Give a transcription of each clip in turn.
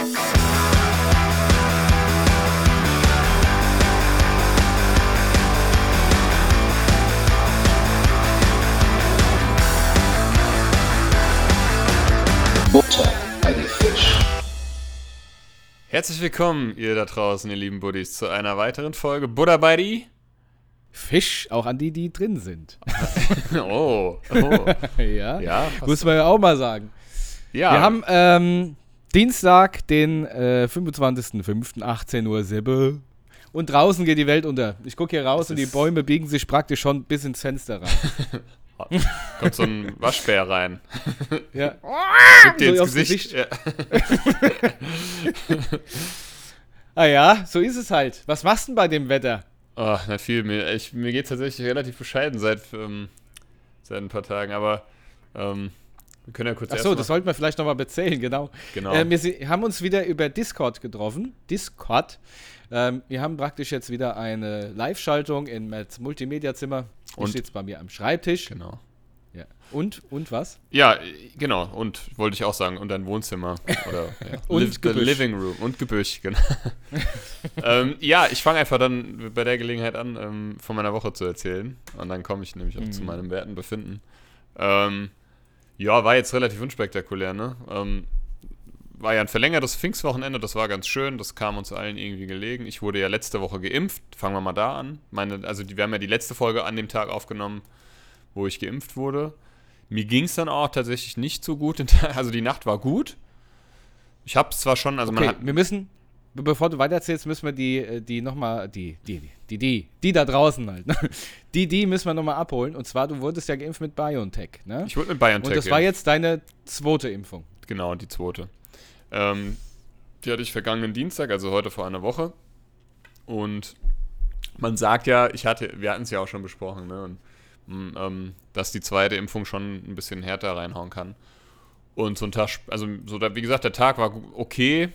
Butter bei die Fisch. Herzlich willkommen, ihr da draußen, ihr lieben Buddies, zu einer weiteren Folge Buddha bei die. Fisch, auch an die, die drin sind. Oh, oh. ja, Ja, muss man ja auch mal sagen. ja. Wir haben ähm, Dienstag, den äh, 25.05.18 Uhr Sibbe. Und draußen geht die Welt unter. Ich gucke hier raus Es und die Bäume biegen sich praktisch schon bis ins Fenster rein. kommt so ein Waschbär rein. ja. Guckt dir So ins Gesicht. Gesicht. Ja. Ah ja, so ist es halt. Was machst du denn bei dem Wetter? Oh, nicht viel. Mir, ich, mir geht es tatsächlich relativ bescheiden seit, ähm, seit ein paar Tagen, aber ähm, wir können ja kurz Achso, das sollten wir vielleicht nochmal bezählen, genau. Genau. Äh, wir haben uns wieder über Discord getroffen. Discord. Ähm, wir haben praktisch jetzt wieder eine Live-Schaltung in Mats Multimedia-Zimmer. Ich sitze bei mir am Schreibtisch. Genau. Ja. Und, und was? Ja, äh, genau. Und wollte ich auch sagen, und ein Wohnzimmer. Oder ja. Und Liv- the Gebüsch. Living Room. Und Gebüsch, genau. ähm, ja, ich fange einfach dann bei der Gelegenheit an, ähm, von meiner Woche zu erzählen. Und dann komme ich nämlich auch Mhm. zu meinem werten Befinden. Ähm, ja, war jetzt relativ unspektakulär, ne? Ähm, war ja ein verlängertes Pfingstwochenende, das war ganz schön, das kam uns allen irgendwie gelegen. Ich wurde ja letzte Woche geimpft, fangen wir mal da an. Meine, also die, wir haben ja die letzte Folge an dem Tag aufgenommen, wo ich geimpft wurde. Mir ging es dann auch tatsächlich nicht so gut. Also die Nacht war gut. Ich habe es zwar schon, also man Okay, hat. wir müssen, bevor du weitererzählst, müssen wir die, äh, die nochmal, die, die, die, die, die da draußen halt, ne? die, die müssen wir nochmal abholen. Und zwar, du wurdest ja geimpft mit BioNTech, ne? Ich wurde mit BioNTech. Und das war jetzt deine zweite Impfung. Genau, die zweite. Ähm, die hatte ich vergangenen Dienstag, also heute vor einer Woche. Und man sagt ja, ich hatte, wir hatten es ja auch schon besprochen, ne? Und, mh, ähm, dass die zweite Impfung schon ein bisschen härter reinhauen kann. Und so ein Tag, also so da, wie gesagt, der Tag war okay.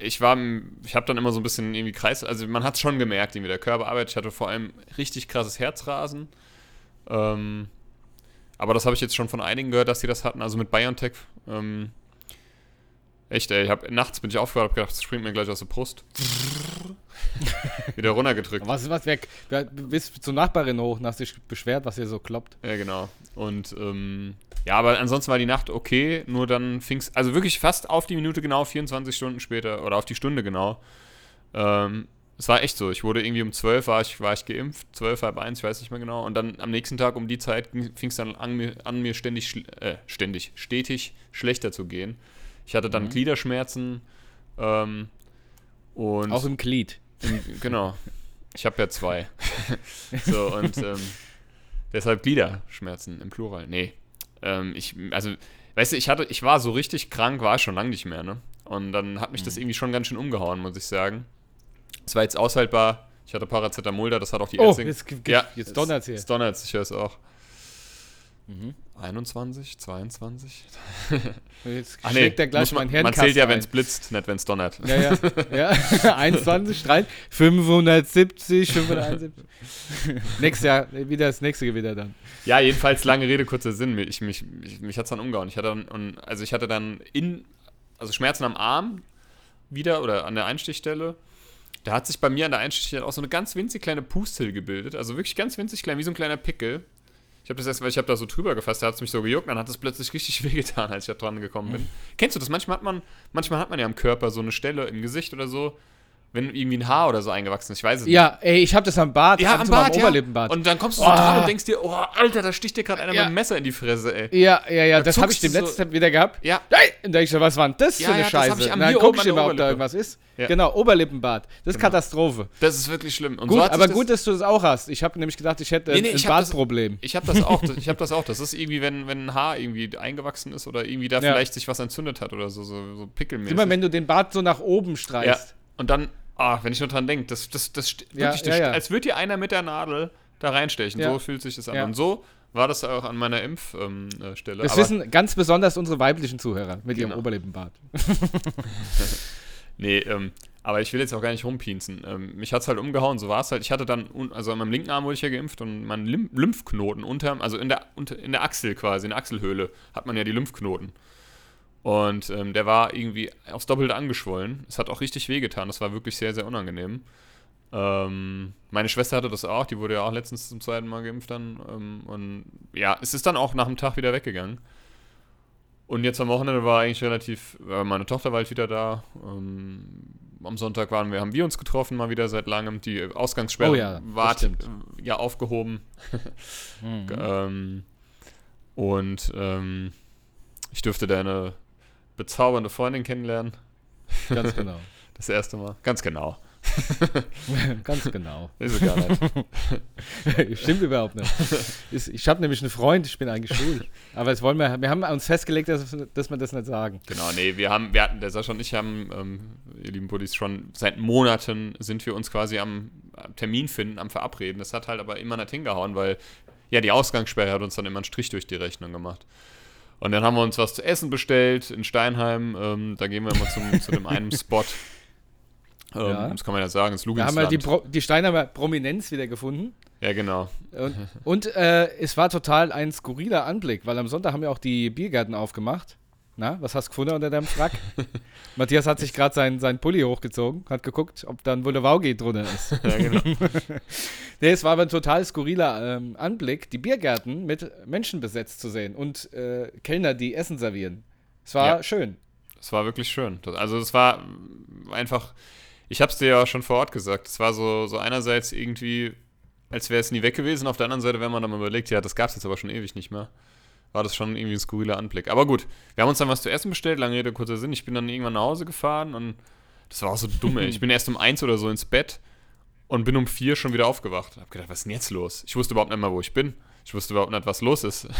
Ich war, ich habe dann immer so ein bisschen irgendwie Kreis, also man hat es schon gemerkt, irgendwie der Körper arbeitet. Ich hatte vor allem richtig krasses Herzrasen. Ähm, aber das habe ich jetzt schon von einigen gehört, dass sie das hatten. Also mit BioNTech. Ähm, echt, ey. Ich hab, nachts bin ich aufgewacht, hab gedacht, das springt mir gleich aus der Brust. Wieder runtergedrückt. Was, was, wer, wer, du bist zur Nachbarin hoch und hast dich beschwert, was hier so kloppt. Ja, genau. Und ähm, ja, aber ansonsten war die Nacht okay. Nur dann fing es, also wirklich fast auf die Minute genau, 24 Stunden später oder auf die Stunde genau. Ähm, es war echt so. Ich wurde irgendwie um 12 war ich, war ich geimpft, 12, halb eins, ich weiß nicht mehr genau. Und dann am nächsten Tag um die Zeit fing es dann an mir, an mir ständig, äh, ständig, stetig schlechter zu gehen. Ich hatte dann Gliederschmerzen ähm, und Auch im Glied. im, genau. Ich habe ja zwei. so, und ähm, deshalb Gliederschmerzen im Plural. Nee. Ähm, ich, also, weißt du, ich hatte, ich war so richtig krank, war ich schon lange nicht mehr, ne? Und dann hat mich das irgendwie schon ganz schön umgehauen, muss ich sagen. Es war jetzt aushaltbar. Ich hatte Paracetamol da, das hat auch die Oh, Ärztin. jetzt, ge- jetzt donnert's hier. Es donnert's, ich höre es auch. 21, 22? Jetzt Ach schlägt er gleich man, mein Hirn man zählt ja, wenn es blitzt, nicht wenn es donnert. Ja, ja, ja. 21, 3, 570, 571. Nächstes Jahr, wieder das nächste Gewitter dann. Ja, jedenfalls lange Rede, kurzer Sinn. Ich, mich mich, mich hat es dann umgehauen. Ich hatte dann, also ich hatte dann in, also Schmerzen am Arm wieder oder an der Einstichstelle. Da hat sich bei mir an der Einstichstelle auch so eine ganz winzig kleine Pustel gebildet. Also wirklich ganz winzig klein, wie so ein kleiner Pickel. Ich habe das erst, weil ich habe da so drüber gefasst, da hat es mich so gejuckt, dann hat es plötzlich richtig wehgetan, als ich da dran gekommen bin. Kennst du das? Manchmal hat man, manchmal hat man ja am Körper so eine Stelle im Gesicht oder so, wenn irgendwie ein Haar oder so eingewachsen ist. Ich weiß es nicht. Ja, ey, ich hab das am Bart, Ja, am Bart, ja. Oberlippenbart. Und dann kommst du so Oh. dran und denkst dir, oh, Alter, da sticht dir gerade einer Ja. mit einem Messer in die Fresse, ey. ja, ja, ja, das habe ich dem so- letzten wieder gehabt. Ja, Hey, und da ich so, was war denn das Ja, für eine ja, das hab Scheiße? ich am dann guck ich immer, ob da irgendwas ist. Ja. Genau, Oberlippenbart. Das ist Genau. Katastrophe. das ist wirklich schlimm. Und Gut, so aber das, gut, dass du das auch hast. Ich habe nämlich gedacht, ich hätte Nee, nee, ein ich das- Bartproblem. Ich habe das auch. Ich habe das auch. Das ist irgendwie, wenn, wenn ein Haar irgendwie eingewachsen ist oder irgendwie da Ja. vielleicht sich was entzündet hat oder so, so, so pickelmäßig. Immer wenn du den Bart so nach oben ja. streichst. Und dann, ah, wenn ich nur dran denke, das, das, das, Ja, wirklich, das, ja, ja. als würde dir einer mit der Nadel da reinstechen. So fühlt sich das an. Und so war das auch an meiner Impfstelle. Ähm, äh, Stelle. Das Aber- wissen ganz besonders unsere weiblichen Zuhörer mit ihrem Genau. Oberlippenbart. Nee, ähm, aber ich will jetzt auch gar nicht rumpinsen. Ähm, mich hat's halt umgehauen, so war es halt. Ich hatte dann, also an meinem linken Arm wurde ich ja geimpft und mein Lym Lymphknoten unterm, also in der, unter, in der Achsel quasi, in der Achselhöhle, hat man ja die Lymphknoten. Und ähm, der war irgendwie aufs Doppelte angeschwollen. Es hat auch richtig wehgetan. Das war wirklich sehr, sehr unangenehm. Ähm, meine Schwester hatte das auch. Die wurde ja auch letztens zum zweiten Mal geimpft dann. Ähm, und ja, es ist dann auch nach einem Tag wieder weggegangen. Und jetzt am Wochenende war eigentlich relativ, äh, meine Tochter war halt wieder da. Ähm, am Sonntag waren wir, haben wir uns getroffen, mal wieder seit langem. Die Ausgangssperre Oh ja, war äh, ja aufgehoben. Mhm. Ähm, und ähm, ich durfte deine bezaubernde Freundin kennenlernen. Ganz genau. Das erste Mal. Ganz genau. Ganz genau. Ist gar nicht. Stimmt überhaupt nicht. Ich habe nämlich einen Freund, ich bin eigentlich schwul. Aber jetzt wollen wir, wir haben uns festgelegt, dass, dass wir das nicht sagen. Genau, nee, wir haben, wir hatten, der Sascha und ich haben, ähm, ihr lieben Buddies, schon seit Monaten sind wir uns quasi am, am Termin finden, am Verabreden. Das hat halt aber immer nicht hingehauen, weil ja die Ausgangssperre hat uns dann immer einen Strich durch die Rechnung gemacht. Und dann haben wir uns was zu essen bestellt in Steinheim. Ähm, da gehen wir mal zum, zu dem einen Spot. Ähm, Ja. Das kann man ja sagen, das Wir haben halt Luginsland. die, Pro, die Steiner Prominenz wieder gefunden. ja, genau. Und, und äh, es war total ein skurriler Anblick, weil am Sonntag haben ja auch die Biergärten aufgemacht. Na, was hast du gefunden unter deinem Frack? Matthias hat sich gerade seinen sein Pulli hochgezogen, hat geguckt, ob da ein Boulevard drunter ist. Ja, genau. nee, es war aber ein total skurriler ähm, Anblick, die Biergärten mit Menschen besetzt zu sehen und äh, Kellner, die Essen servieren. Es war Ja. schön. Das war wirklich schön. Also es war einfach, ich habe es dir ja schon vor Ort gesagt, es war so, so einerseits irgendwie, als wäre es nie weg gewesen, auf der anderen Seite, wenn man dann mal überlegt, ja, das gab es jetzt aber schon ewig nicht mehr, war das schon irgendwie ein skurriler Anblick. Aber gut, wir haben uns dann was zu essen bestellt, lange Rede, kurzer Sinn, ich bin dann irgendwann nach Hause gefahren und das war auch so dumm, ey. Ich bin erst um eins oder so ins Bett und bin um vier schon wieder aufgewacht. Hab gedacht, was ist denn jetzt los? Ich wusste überhaupt nicht mehr, wo ich bin. Ich wusste überhaupt nicht, was los ist.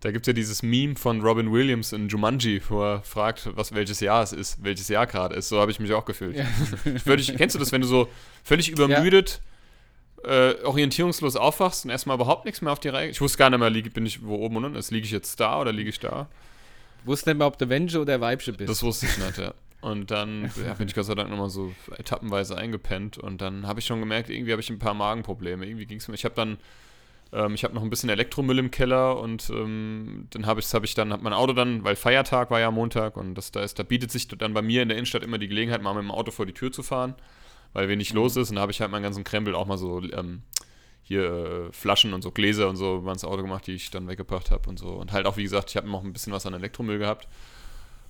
Da gibt es ja dieses Meme von Robin Williams in Jumanji, wo er fragt, was welches Jahr es ist, welches Jahr gerade ist. So habe ich mich auch gefühlt. Ja. Völlig, kennst du das, wenn du so völlig übermüdet, äh, orientierungslos aufwachst und erstmal überhaupt nichts mehr auf die Reihe? Ich wusste gar nicht mehr, lieg, bin ich wo oben und unten ist. Liege ich jetzt da oder liege ich da? Wusste nicht mehr, ob du Wensche oder Weibche bist. Das wusste ich nicht, ja. Und dann ja, bin ich Gott sei Dank nochmal so etappenweise eingepennt und dann habe ich schon gemerkt, irgendwie habe ich ein paar Magenprobleme. Irgendwie ging es mir. Ich habe dann, ähm, ich habe noch ein bisschen Elektromüll im Keller und ähm, dann habe ich, habe ich dann, hat mein Auto dann, weil Feiertag war ja Montag und das da ist, da bietet sich dann bei mir in der Innenstadt immer die Gelegenheit, mal mit dem Auto vor die Tür zu fahren, weil wenig los ist und da habe ich halt meinen ganzen Krempel auch mal so ähm, hier äh, Flaschen und so Gläser und so über ins Auto gemacht, die ich dann weggebracht habe und so. Und halt auch, wie gesagt, ich habe noch ein bisschen was an Elektromüll gehabt.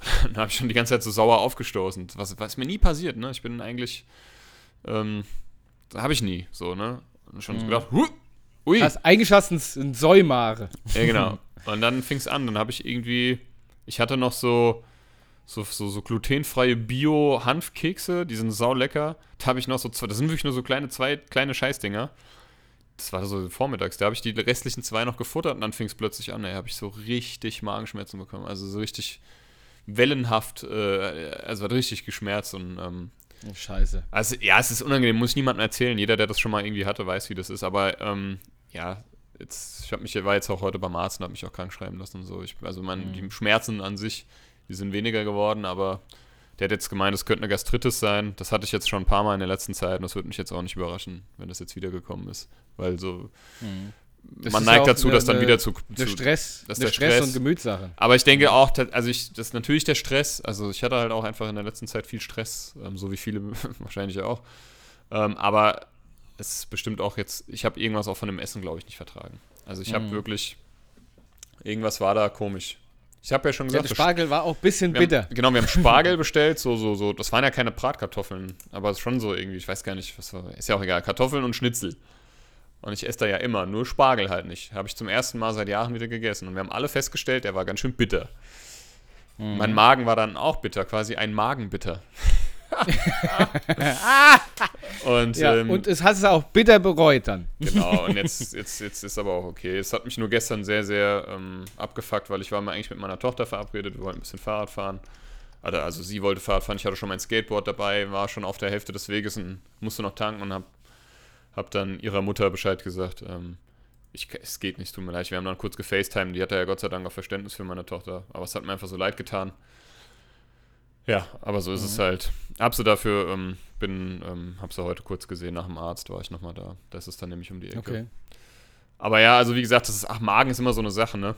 Dann habe ich schon die ganze Zeit so sauer aufgestoßen. Was, was mir nie passiert, ne? Ich bin eigentlich, ähm, habe ich nie, so, ne? Und schon so gedacht, hui, ui. Hast, eigentlich hast du ein- ein Säumare. Ja, genau. Und dann fing es an, dann habe ich irgendwie, ich hatte noch so, so, so, so glutenfreie Bio-Hanfkekse, die sind saulecker. Da habe ich noch so zwei, das sind wirklich nur so kleine, zwei kleine Scheißdinger. Das war so vormittags, da habe ich die restlichen zwei noch gefuttert und dann fing es plötzlich an, ey, habe ich so richtig Magenschmerzen bekommen. Also so richtig wellenhaft, äh, also hat richtig geschmerzt und ähm, scheiße. also ja, es ist unangenehm, muss ich niemandem erzählen. Jeder, der das schon mal irgendwie hatte, weiß, wie das ist. Aber ähm, ja, jetzt, ich habe mich, war jetzt auch heute beim Arzt und habe mich auch krank schreiben lassen und so. Ich, also mein, die Schmerzen an sich, die sind weniger geworden, aber der hat jetzt gemeint, es könnte eine Gastritis sein. Das hatte ich jetzt schon ein paar Mal in der letzten Zeit und das würde mich jetzt auch nicht überraschen, wenn das jetzt wiedergekommen ist. Weil so, Das man neigt dazu, eine- das dann wieder zu, zu Stress, das ist eine der Stress, Stress. und Gemütssache. aber ich denke auch, also ich, das ist natürlich der Stress. Also ich hatte halt auch einfach in der letzten Zeit viel Stress, ähm, so wie viele wahrscheinlich auch. Ähm, aber es ist bestimmt auch jetzt, ich habe irgendwas auch von dem Essen, glaube ich, nicht vertragen. Also ich habe Mhm. wirklich, irgendwas war da komisch. Ich habe ja schon Ja, gesagt, der das- Spargel war auch ein bisschen bitter. haben, genau, wir haben Spargel bestellt, so, so, so. Das waren ja keine Bratkartoffeln, aber es ist schon so irgendwie, ich weiß gar nicht, was war, ist ja auch egal, Kartoffeln und Schnitzel. Und ich esse da ja immer, nur Spargel halt nicht. Habe ich zum ersten Mal seit Jahren wieder gegessen. Und wir haben alle festgestellt, der war ganz schön bitter. Mein Magen war dann auch bitter, quasi ein Magenbitter. und, Ja, ähm, und es hat es auch bitter bereut dann. Genau, und jetzt, jetzt, jetzt ist aber auch okay. Es hat mich nur gestern sehr, sehr ähm, abgefuckt, weil ich war mal eigentlich mit meiner Tochter verabredet, wir wollten ein bisschen Fahrrad fahren. Also, also sie wollte Fahrrad fahren, ich hatte schon mein Skateboard dabei, war schon auf der Hälfte des Weges und musste noch tanken und hab, hab dann ihrer Mutter Bescheid gesagt, ähm, ich, es geht nicht, tut mir leid. Wir haben dann kurz gefacetimed, die hatte ja Gott sei Dank auch Verständnis für meine Tochter, aber es hat mir einfach so leid getan. Ja, aber so ist es halt. Hab sie dafür, ähm, bin, ähm, hab sie heute kurz gesehen nach dem Arzt, war ich nochmal da. Das ist dann nämlich um die Ecke. Okay. Aber ja, also wie gesagt, das ist, ach, Magen ist immer so eine Sache, ne?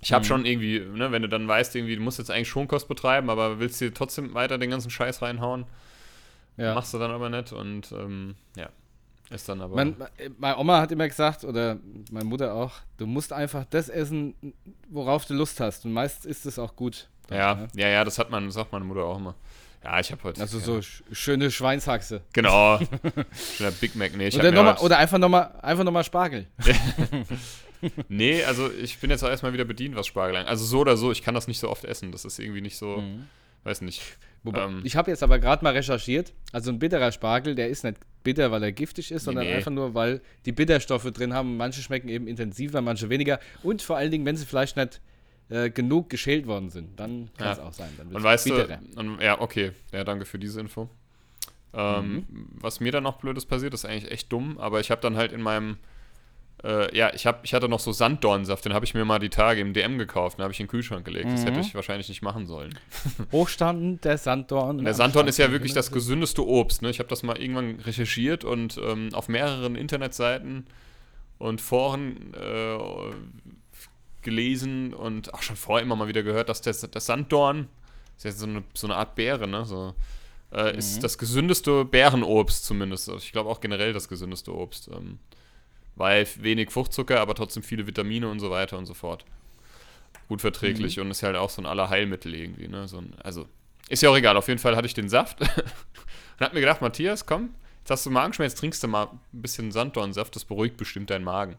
Ich habe schon irgendwie, ne, wenn du dann weißt, irgendwie, du musst jetzt eigentlich Schonkost betreiben, aber willst dir trotzdem weiter den ganzen Scheiß reinhauen, Ja. machst du dann aber nicht und ähm, ja, ist dann aber. Mein, meine Oma hat immer gesagt, oder meine Mutter auch, du musst einfach das essen, worauf du Lust hast. Und meistens ist es auch gut. Ja, ne? ja, ja, das hat man, sagt meine Mutter auch immer. Ja, ich habe heute. Also so sch schöne Schweinshaxe. Genau. Schöner Big Mac. Nee, Oder, noch mal, oder einfach nochmal einfach noch mal Spargel. Nee, also ich bin jetzt auch erstmal wieder bedient, was Spargel angeht. Also so oder so, ich kann das nicht so oft essen. Das ist irgendwie nicht so, weiß nicht. Wobei, Ähm. ich habe jetzt aber gerade mal recherchiert. Also ein bitterer Spargel, der ist nicht bitter, weil er giftig ist, sondern nee. einfach nur, weil die Bitterstoffe drin haben. Manche schmecken eben intensiver, manche weniger. Und vor allen Dingen, wenn sie vielleicht nicht äh, genug geschält worden sind, dann kann es Ja. auch sein. Dann Und weißt bitterer. du, und, ja, okay. Ja, danke für diese Info. Ähm, Mhm. Was mir dann noch Blödes passiert, ist eigentlich echt dumm, aber ich habe dann halt in meinem, äh, ja, ich, hab, ich hatte noch so Sanddornsaft, den habe ich mir mal die Tage im DM gekauft, den habe ich in den Kühlschrank gelegt. Das Mhm. hätte ich wahrscheinlich nicht machen sollen. Hochstanden, der Sanddorn. Der Sanddorn ist ja wirklich das gesündeste Obst. Ne? Ich habe das mal irgendwann recherchiert und ähm, auf mehreren Internetseiten und Foren äh, gelesen und auch schon vorher immer mal wieder gehört, dass der, der Sanddorn, ist ja so eine, so eine Art Beere, ne? So, äh, ist das gesündeste Bärenobst zumindest. Also ich glaube auch generell das gesündeste Obst. Ähm, weil wenig Fruchtzucker, aber trotzdem viele Vitamine und so weiter und so fort. Gut verträglich und ist halt auch so ein Allerheilmittel irgendwie. Ne? So ein, also ist ja auch egal, auf jeden Fall hatte ich den Saft und hab mir gedacht, Matthias, komm, jetzt hast du Magenschmerz, trinkst du mal ein bisschen Sanddornsaft, das beruhigt bestimmt deinen Magen.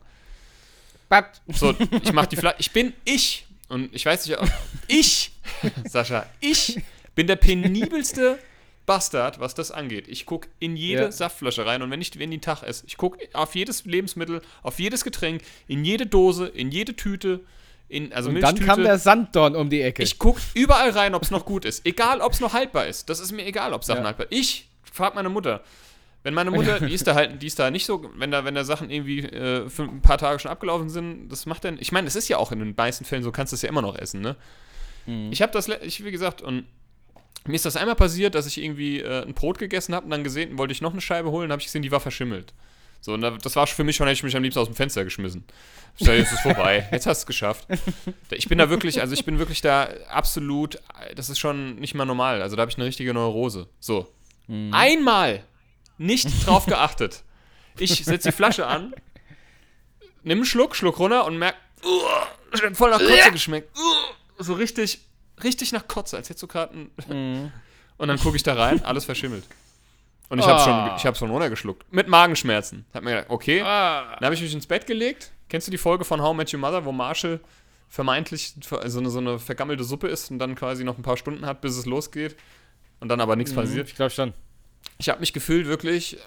Bat. So, ich mach die Flasche, ich bin ich und ich weiß nicht, ob- ich, Sascha, ich bin der penibelste Bastard, was das angeht. Ich gucke in jede Ja. Saftflasche rein und wenn ich wenn die Tag ist, ich gucke auf jedes Lebensmittel, auf jedes Getränk, in jede Dose, in jede Tüte, in also Und dann kam der Sanddorn um die Ecke. Ich gucke überall rein, ob es noch gut ist. Egal, ob es noch haltbar ist. Das ist mir egal, ob Sachen Ja. haltbar Ich frage meine Mutter. Wenn meine Mutter, die ist da halt, die ist da nicht so, wenn da, wenn da Sachen irgendwie äh, für ein paar Tage schon abgelaufen sind, das macht dann. Ich meine, es ist ja auch in den meisten Fällen so, kannst du es ja immer noch essen, ne? Ich habe das, ich, wie gesagt, und mir ist das einmal passiert, dass ich irgendwie äh, ein Brot gegessen habe und dann gesehen, wollte ich noch eine Scheibe holen, habe ich gesehen, die war verschimmelt. So, und da- das war für mich schon, hätte ich mich am liebsten aus dem Fenster geschmissen. Ich sag, jetzt ist es vorbei, jetzt hast du es geschafft. Ich bin da wirklich, also ich bin wirklich da absolut, das ist schon nicht mal normal. Also da habe ich eine richtige Neurose. So. Einmal nicht drauf geachtet. Ich setze die Flasche an, nimm einen Schluck, Schluck runter und merk, uh, voll nach Kotze geschmeckt. Uh, so richtig, richtig nach Kotze, als hättest du gerade ein. Und dann gucke ich da rein, alles verschimmelt. Und ich habe Ah. schon, ich habe schon runtergeschluckt. Mit Magenschmerzen. Hab mir gedacht, okay. Ah. Dann habe ich mich ins Bett gelegt. Kennst du die Folge von How Met Your Mother, wo Marshall vermeintlich ver- so eine, so eine vergammelte Suppe isst und dann quasi noch ein paar Stunden hat, bis es losgeht und dann aber nichts passiert? Ich glaube schon. Ich habe mich gefühlt wirklich,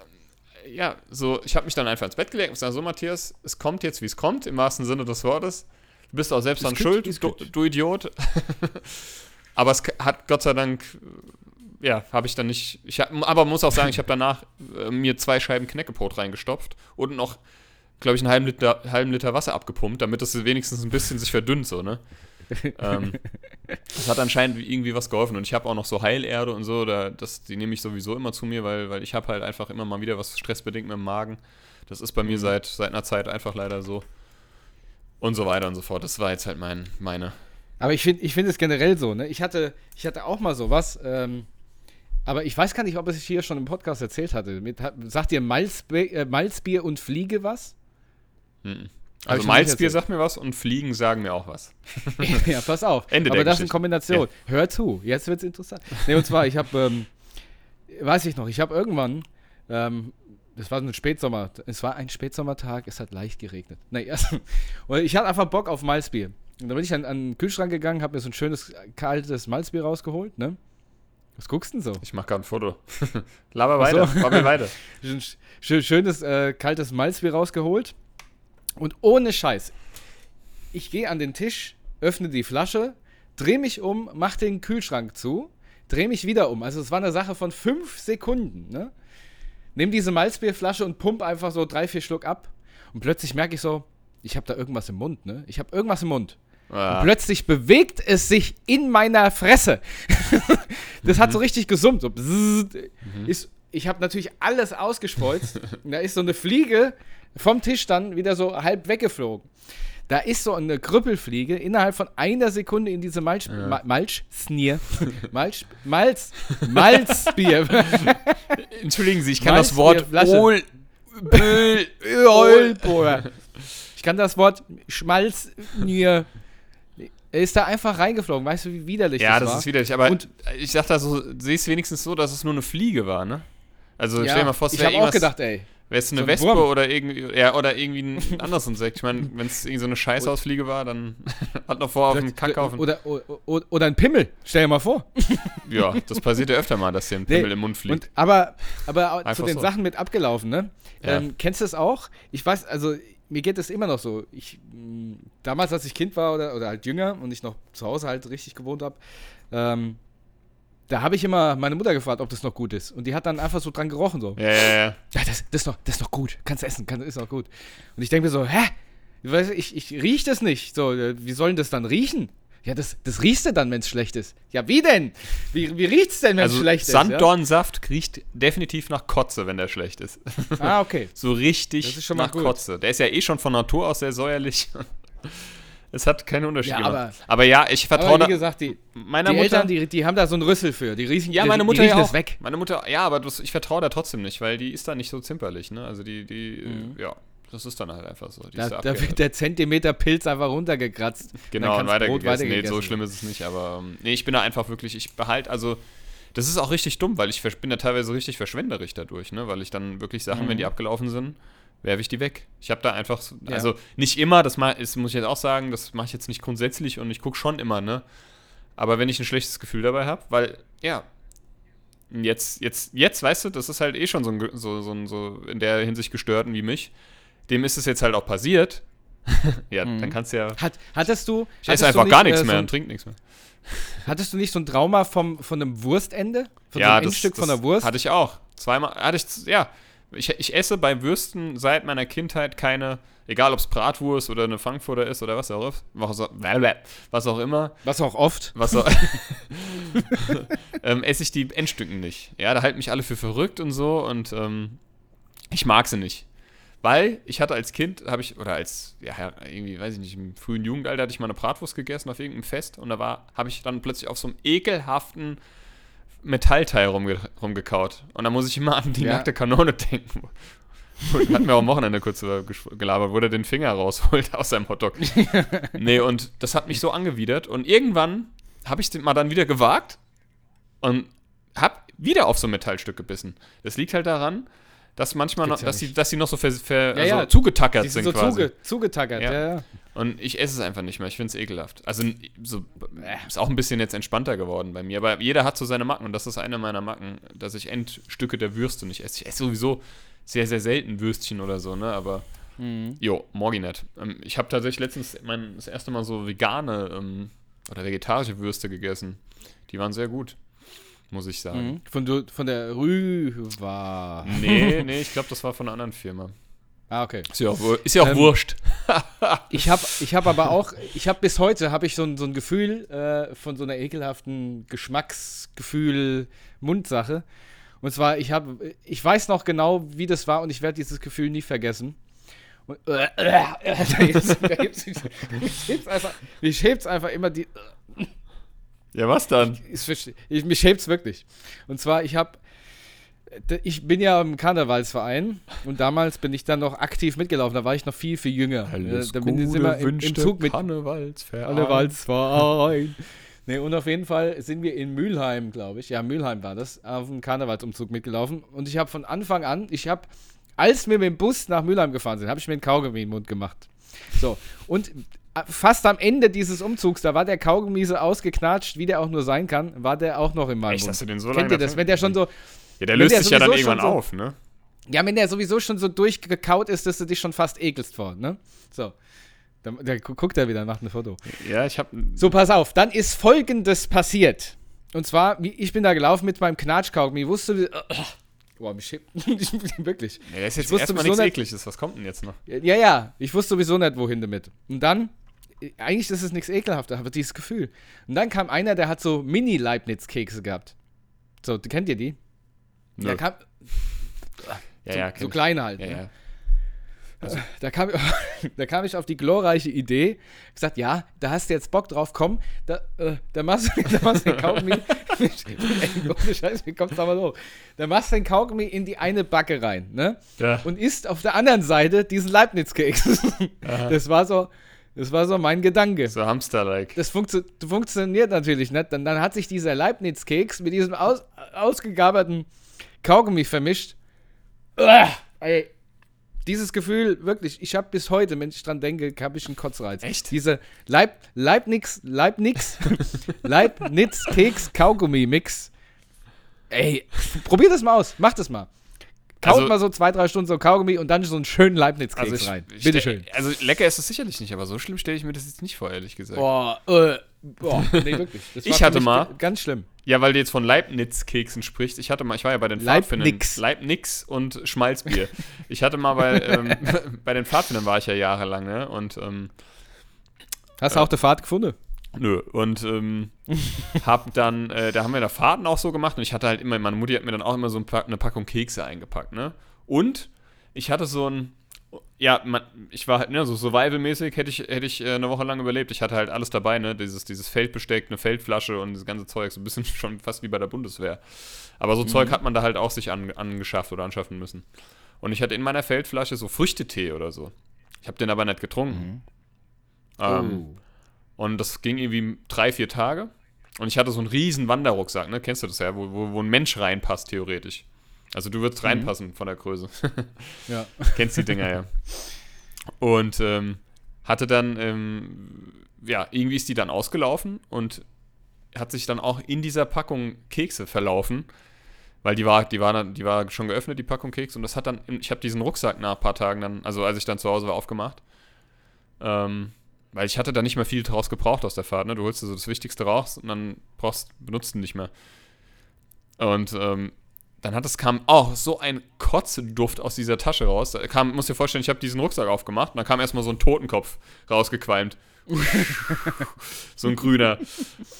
äh, ja, so, ich habe mich dann einfach ins Bett gelegt und gesagt, so Matthias, es kommt jetzt, wie es kommt, im wahrsten Sinne des Wortes. Du bist auch selbst dran schuld, du, du Idiot. aber es hat Gott sei Dank, äh, ja, habe ich dann nicht, ich hab, aber muss auch sagen, ich habe danach äh, mir zwei Scheiben Knäckebrot reingestopft und noch, glaube ich, einen halben Liter, halben Liter Wasser abgepumpt, damit es wenigstens ein bisschen sich verdünnt, so, ne? ähm, das hat anscheinend irgendwie was geholfen und ich habe auch noch so Heilerde und so, da, das, die nehme ich sowieso immer zu mir, weil, weil ich habe halt einfach immer mal wieder was stressbedingt mit dem Magen. Das ist bei mir seit, seit einer Zeit einfach leider so. Und so weiter und so fort. Das war jetzt halt mein, meine. Aber ich finde ich find es generell so, ne? Ich hatte, ich hatte auch mal sowas, ähm, aber ich weiß gar nicht, ob ich es hier schon im Podcast erzählt hatte. Mit, sagt dir Malzbier, äh, Malzbier und Fliege was? Mhm. Also Malzbier sagt mir was und Fliegen sagen mir auch was. ja, pass auf. Ende Aber das Geschichte. Kombination. Hör zu, jetzt wird's interessant. Nee, und zwar, ich habe, ähm, weiß ich noch, ich habe irgendwann, ähm, das war so ein Spätsommer, es war ein Spätsommertag, es hat leicht geregnet. Nee, also, und ich hatte einfach Bock auf Malzbier. Und dann bin ich an, an den Kühlschrank gegangen, habe mir so ein schönes, kaltes Malzbier rausgeholt, ne? Was guckst du denn so? Ich mache gerade ein Foto. Laber Ach so. weiter, weiter. Schönes, äh, kaltes Malzbier rausgeholt. Und ohne Scheiß. Ich gehe an den Tisch, öffne die Flasche, drehe mich um, mach den Kühlschrank zu, drehe mich wieder um. Also es war eine Sache von fünf Sekunden. Ne? Nimm diese Malzbierflasche und pump einfach so drei, vier Schluck ab. Und plötzlich merke ich so, ich habe da irgendwas im Mund. Ne? Ich habe irgendwas im Mund. Ah, Plötzlich bewegt es sich in meiner Fresse. das hat so Mhm. richtig gesummt. So bzzzt. ist, ich habe natürlich alles. Und da ist so eine Fliege vom Tisch dann wieder so halb weggeflogen. Da ist so eine Krüppelfliege innerhalb von einer Sekunde in diese Malch, Ja. Ma Malch-Snier. Malch, Malz, Malzbier. Entschuldigen Sie, ich kann das Wort. Ol, Öl, Ölbohrer. Ich kann das Wort Schmalznier. Er ist da einfach reingeflogen. Weißt du, wie widerlich Ja, das das war? ist widerlich. Aber Und- ich sag da so, sehe es wenigstens so, dass es nur eine Fliege war, ne? Also ja, stell dir mal vor, es ich wäre habe auch irgendwas, gedacht, ey. wäre es eine so ein Wespe Wurm. oder irgendwie, ja, oder irgendwie ein anderes Insekt. Ich meine, wenn es irgendwie so eine Scheißhausfliege war, dann hat noch vor auf dem Kackhaufen. Oder, oder, oder, oder ein Pimmel. Stell dir mal vor. Ja, das passiert ja öfter mal, dass dir ein Nee, Pimmel im Mund fliegt. Und, aber aber zu den so. Sachen mit abgelaufen, ne? Ja. Ähm, kennst du es auch? Ich weiß, also mir geht es immer noch so. Ich, mh, damals, als ich Kind war oder, oder halt jünger und ich noch zu Hause halt richtig gewohnt habe, ähm, da habe ich immer meine Mutter gefragt, ob das noch gut ist. Und die hat dann einfach so dran gerochen, so. ja, ja, ja. Ja, das, das, ist noch, das ist noch gut. Kannst essen, kann, ist noch gut. Und ich denke mir so, hä? Ich, ich, riech das nicht. So, äh, wie soll denn das dann riechen? Ja, das, das riechst du dann, wenn es schlecht ist. Ja, wie denn? Wie, wie riecht's denn, wenn es Also schlecht ist? Sanddornsaft riecht definitiv nach Kotze, wenn der schlecht ist. Ja? Ah, okay. So richtig nach gut. Kotze. Der ist ja eh schon von Natur aus sehr säuerlich. Es hat keinen Unterschied Ja, gemacht. aber- Aber, ja, ich vertraue Aber da wie gesagt, die, meiner die Mutter. Eltern, die, die haben da so einen Rüssel für. Die riechen, ja, die, meine die Mutter riechen ja das auch. weg. Meine Mutter, ja, aber das, ich vertraue da trotzdem nicht, weil die ist da nicht so zimperlich, ne? Also die, die, äh, ja, das ist dann halt einfach so. Die Da, da abgehärtet. wird der Zentimeter Pilz einfach runtergekratzt. Genau, und Brot weitergegessen. Nee, so weitergegessen schlimm ist es nicht, aber ähm, nee, ich bin da einfach wirklich, ich behalte, also das ist auch richtig dumm, weil ich bin da teilweise richtig verschwenderisch dadurch, ne? Weil ich dann wirklich Sachen, wenn die abgelaufen sind, werfe ich die weg. Ich habe da einfach, so- Mhm. Ja. also nicht immer, das ist, muss ich jetzt auch sagen, das mache ich jetzt nicht grundsätzlich und ich gucke schon immer, ne? Aber wenn ich ein schlechtes Gefühl dabei habe, weil, ja, jetzt, jetzt, jetzt, weißt du, das ist halt eh schon so, ein, so, so, so in der Hinsicht gestörten wie mich. Dem ist es jetzt halt auch passiert. ja, dann kannst du ja. Hat, hattest du. Ich hattest esse du einfach gar nicht, nichts äh, mehr so, und trink nichts mehr. Hattest du nicht so ein Trauma vom, von einem Wurstende? Von so ja, einem Endstück von der Wurst? Hatte ich auch. Zweimal, hatte ich, ja. Ich, ich esse bei Würsten seit meiner Kindheit keine, egal ob es Bratwurst oder eine Frankfurter ist oder was auch, immer- was auch, was auch immer, Was auch oft. was auch, ähm, esse ich die Endstücken nicht. Ja, da halten mich alle für verrückt und so und ähm, ich mag sie nicht. Weil ich hatte als Kind, habe ich, oder als, ja, irgendwie, weiß ich nicht, im frühen Jugendalter hatte ich mal eine Bratwurst gegessen auf irgendeinem Fest und da war, habe ich dann plötzlich auf so einem ekelhaften Metallteil rumge rumgekaut. Und da muss ich immer an die Ja. nackte Kanone denken. Und hat mir auch am Wochenende kurz gelabert, wo der den Finger rausholt aus seinem Hotdog. nee, und das hat mich so angewidert. Und irgendwann habe ich es mal dann wieder gewagt und habe wieder auf so ein Metallstück gebissen. Das liegt halt daran, dass manchmal noch, ja dass, die, nicht. dass die noch so, ver, ver, Ja, also ja. zugetackert sind sind so quasi. zuge, zugetackert. Ja. Ja. Und ich esse es einfach nicht mehr. Ich finde es ekelhaft. Also so, ist auch ein bisschen jetzt entspannter geworden bei mir. Aber jeder hat so seine Macken und das ist eine meiner Macken, dass ich Endstücke der Würste nicht esse. Ich esse sowieso sehr, sehr selten Würstchen oder so, ne? Aber Mhm. jo, morgen nicht. Ähm, ich habe tatsächlich letztens mein, das erste Mal so vegane ähm, oder vegetarische Würste gegessen. Die waren sehr gut, muss ich sagen. Mhm. Von, von der Rüwa. Nee, nee, ich glaube, das war von einer anderen Firma. Ah, okay. Ist ja auch, ist ja auch Ähm, wurscht. Ich habe ich hab aber auch, ich habe bis heute, habe ich so ein, so ein Gefühl äh, von so einer ekelhaften Geschmacksgefühl, Mundsache. Und zwar, ich habe, ich weiß noch genau, wie das war und ich werde dieses Gefühl nie vergessen. Und, äh, äh, da hebt's- da hebt's- hebt's einfach, mich hebt's einfach immer die, Ja, was dann? ist verste- ich, mich schämt's wirklich. Und zwar, ich habe, ich bin ja im Karnevalsverein und damals bin ich dann noch aktiv mitgelaufen. Da war ich noch viel, viel jünger. Äh, da bin ich immer im, im Zug mit Karnevalsverein. Karnevalsverein. Nee, und auf jeden Fall sind wir in Mülheim, glaube ich. Ja, Mülheim war das, auf dem Karnevalsumzug mitgelaufen. Und ich habe von Anfang an, ich habe, als wir mit dem Bus nach Mülheim gefahren sind, habe ich mir einen Kaugummi in den Mund gemacht. So, und fast am Ende dieses Umzugs, da war der Kaugummi so ausgeknatscht, wie der auch nur sein kann, war der auch noch in meinem Echt, Mund. hast du den so Kennt ihr das? Wenn der schon so, Ja, der löst der sich ja dann irgendwann so- auf, ne? ja, wenn der sowieso schon so durchgekaut ist, dass du dich schon fast ekelst vor, ne? So. Dann, dann gu- guckt er wieder, macht ein Foto. Ja, ich hab. So, pass auf, dann ist folgendes passiert. Und zwar, ich bin da gelaufen mit meinem Knatschkaugummi, wusste, boah, mich schämt, wirklich. Ja, das ist jetzt wusste erstmal sowieso nichts nicht- Ekliges. Was kommt denn jetzt noch? Ja, ja, ich wusste sowieso nicht, wohin damit. Und dann, eigentlich ist es nichts Ekelhaftes, aber dieses Gefühl. Und dann kam einer, der hat so Mini-Leibniz-Kekse gehabt. So, kennt ihr die? Der kam, ja, so, ja, so kleine halt. Ja, ne? ja. da, kam, da kam ich auf die glorreiche Idee, gesagt, ja, da hast du jetzt Bock drauf, komm, da, äh, da machst du da machst den Kaugummi, ohne Scheiß, wie kommst du da mal hoch? Da machst du den Kaugummi in die eine Backe rein, ne? Ja. Und isst auf der anderen Seite diesen Leibniz-Keks. Das war so, das war so mein Gedanke. So Hamster-like. Das funktio funktioniert natürlich nicht. Dann, dann hat sich dieser Leibniz-Keks mit diesem aus ausgegabelten Kaugummi vermischt. Uah, ey, dieses Gefühl, wirklich, ich habe bis heute, wenn ich dran denke, habe ich einen Kotzreiz. Echt? Diese Leib, Leibniz, Leibniz, Leibniz-Keks-Kaugummi-Mix. Ey, probier das mal aus, mach das mal. Kaut Also- mal so zwei, drei Stunden so Kaugummi und dann so einen schönen Leibniz-Keks Also ich, rein. ich Bitte stell- schön. Also lecker ist es sicherlich nicht, aber so schlimm stelle ich mir das jetzt nicht vor, ehrlich gesagt. Boah, äh, boah, nee, wirklich. Das Ich hatte mal- Ganz schlimm. Ja, weil du jetzt von Leibniz-Keksen sprichst. Ich hatte mal, ich war ja bei den Pfadfindern. Leibnix. Leibnix und Schmalzbier. ich hatte mal bei, ähm, bei den Pfadfindern war ich ja jahrelang, ne? Und ähm, Hast du auch die Fahrt gefunden? Nö, und ähm, hab dann, äh, da haben wir da Fahrten auch so gemacht und ich hatte halt immer, meine Mutti hat mir dann auch immer so ein Pa- eine Packung Kekse eingepackt, ne? Und ich hatte so ein, ja, man, ich war halt, ne, so survival-mäßig hätte ich, hätte ich äh, eine Woche lang überlebt. Ich hatte halt alles dabei, ne? Dieses, dieses Feldbesteck, eine Feldflasche und das ganze Zeug, so ein bisschen schon fast wie bei der Bundeswehr. Aber so Zeug hat man da halt auch sich an, angeschafft oder anschaffen müssen. Und ich hatte in meiner Feldflasche so Früchtetee oder so. Ich habe den aber nicht getrunken. Ähm, Oh. Und das ging irgendwie drei, vier Tage. Und ich hatte so einen riesen Wanderrucksack, ne? Kennst du das ja, wo, wo, wo ein Mensch reinpasst, theoretisch. Also du würdest reinpassen von der Größe. Ja. Kennst die Dinger ja. Und ähm, hatte dann, ähm, ja, irgendwie ist die dann ausgelaufen und hat sich dann auch in dieser Packung Kekse verlaufen. Weil die war, die war, dann, die war schon geöffnet, die Packung Keks. Und das hat dann, ich habe diesen Rucksack nach ein paar Tagen dann, also als ich dann zu Hause war, aufgemacht. Ähm, weil ich hatte da nicht mehr viel draus gebraucht aus der Fahrt. Ne? Du holst dir so das Wichtigste raus und dann brauchst, benutzt du nicht mehr. Und ähm, dann hat es kam auch so ein Kotzeduft aus dieser Tasche raus. Da kam, muss dir vorstellen, ich habe diesen Rucksack aufgemacht und dann kam erstmal so ein Totenkopf rausgequalmt. so ein grüner.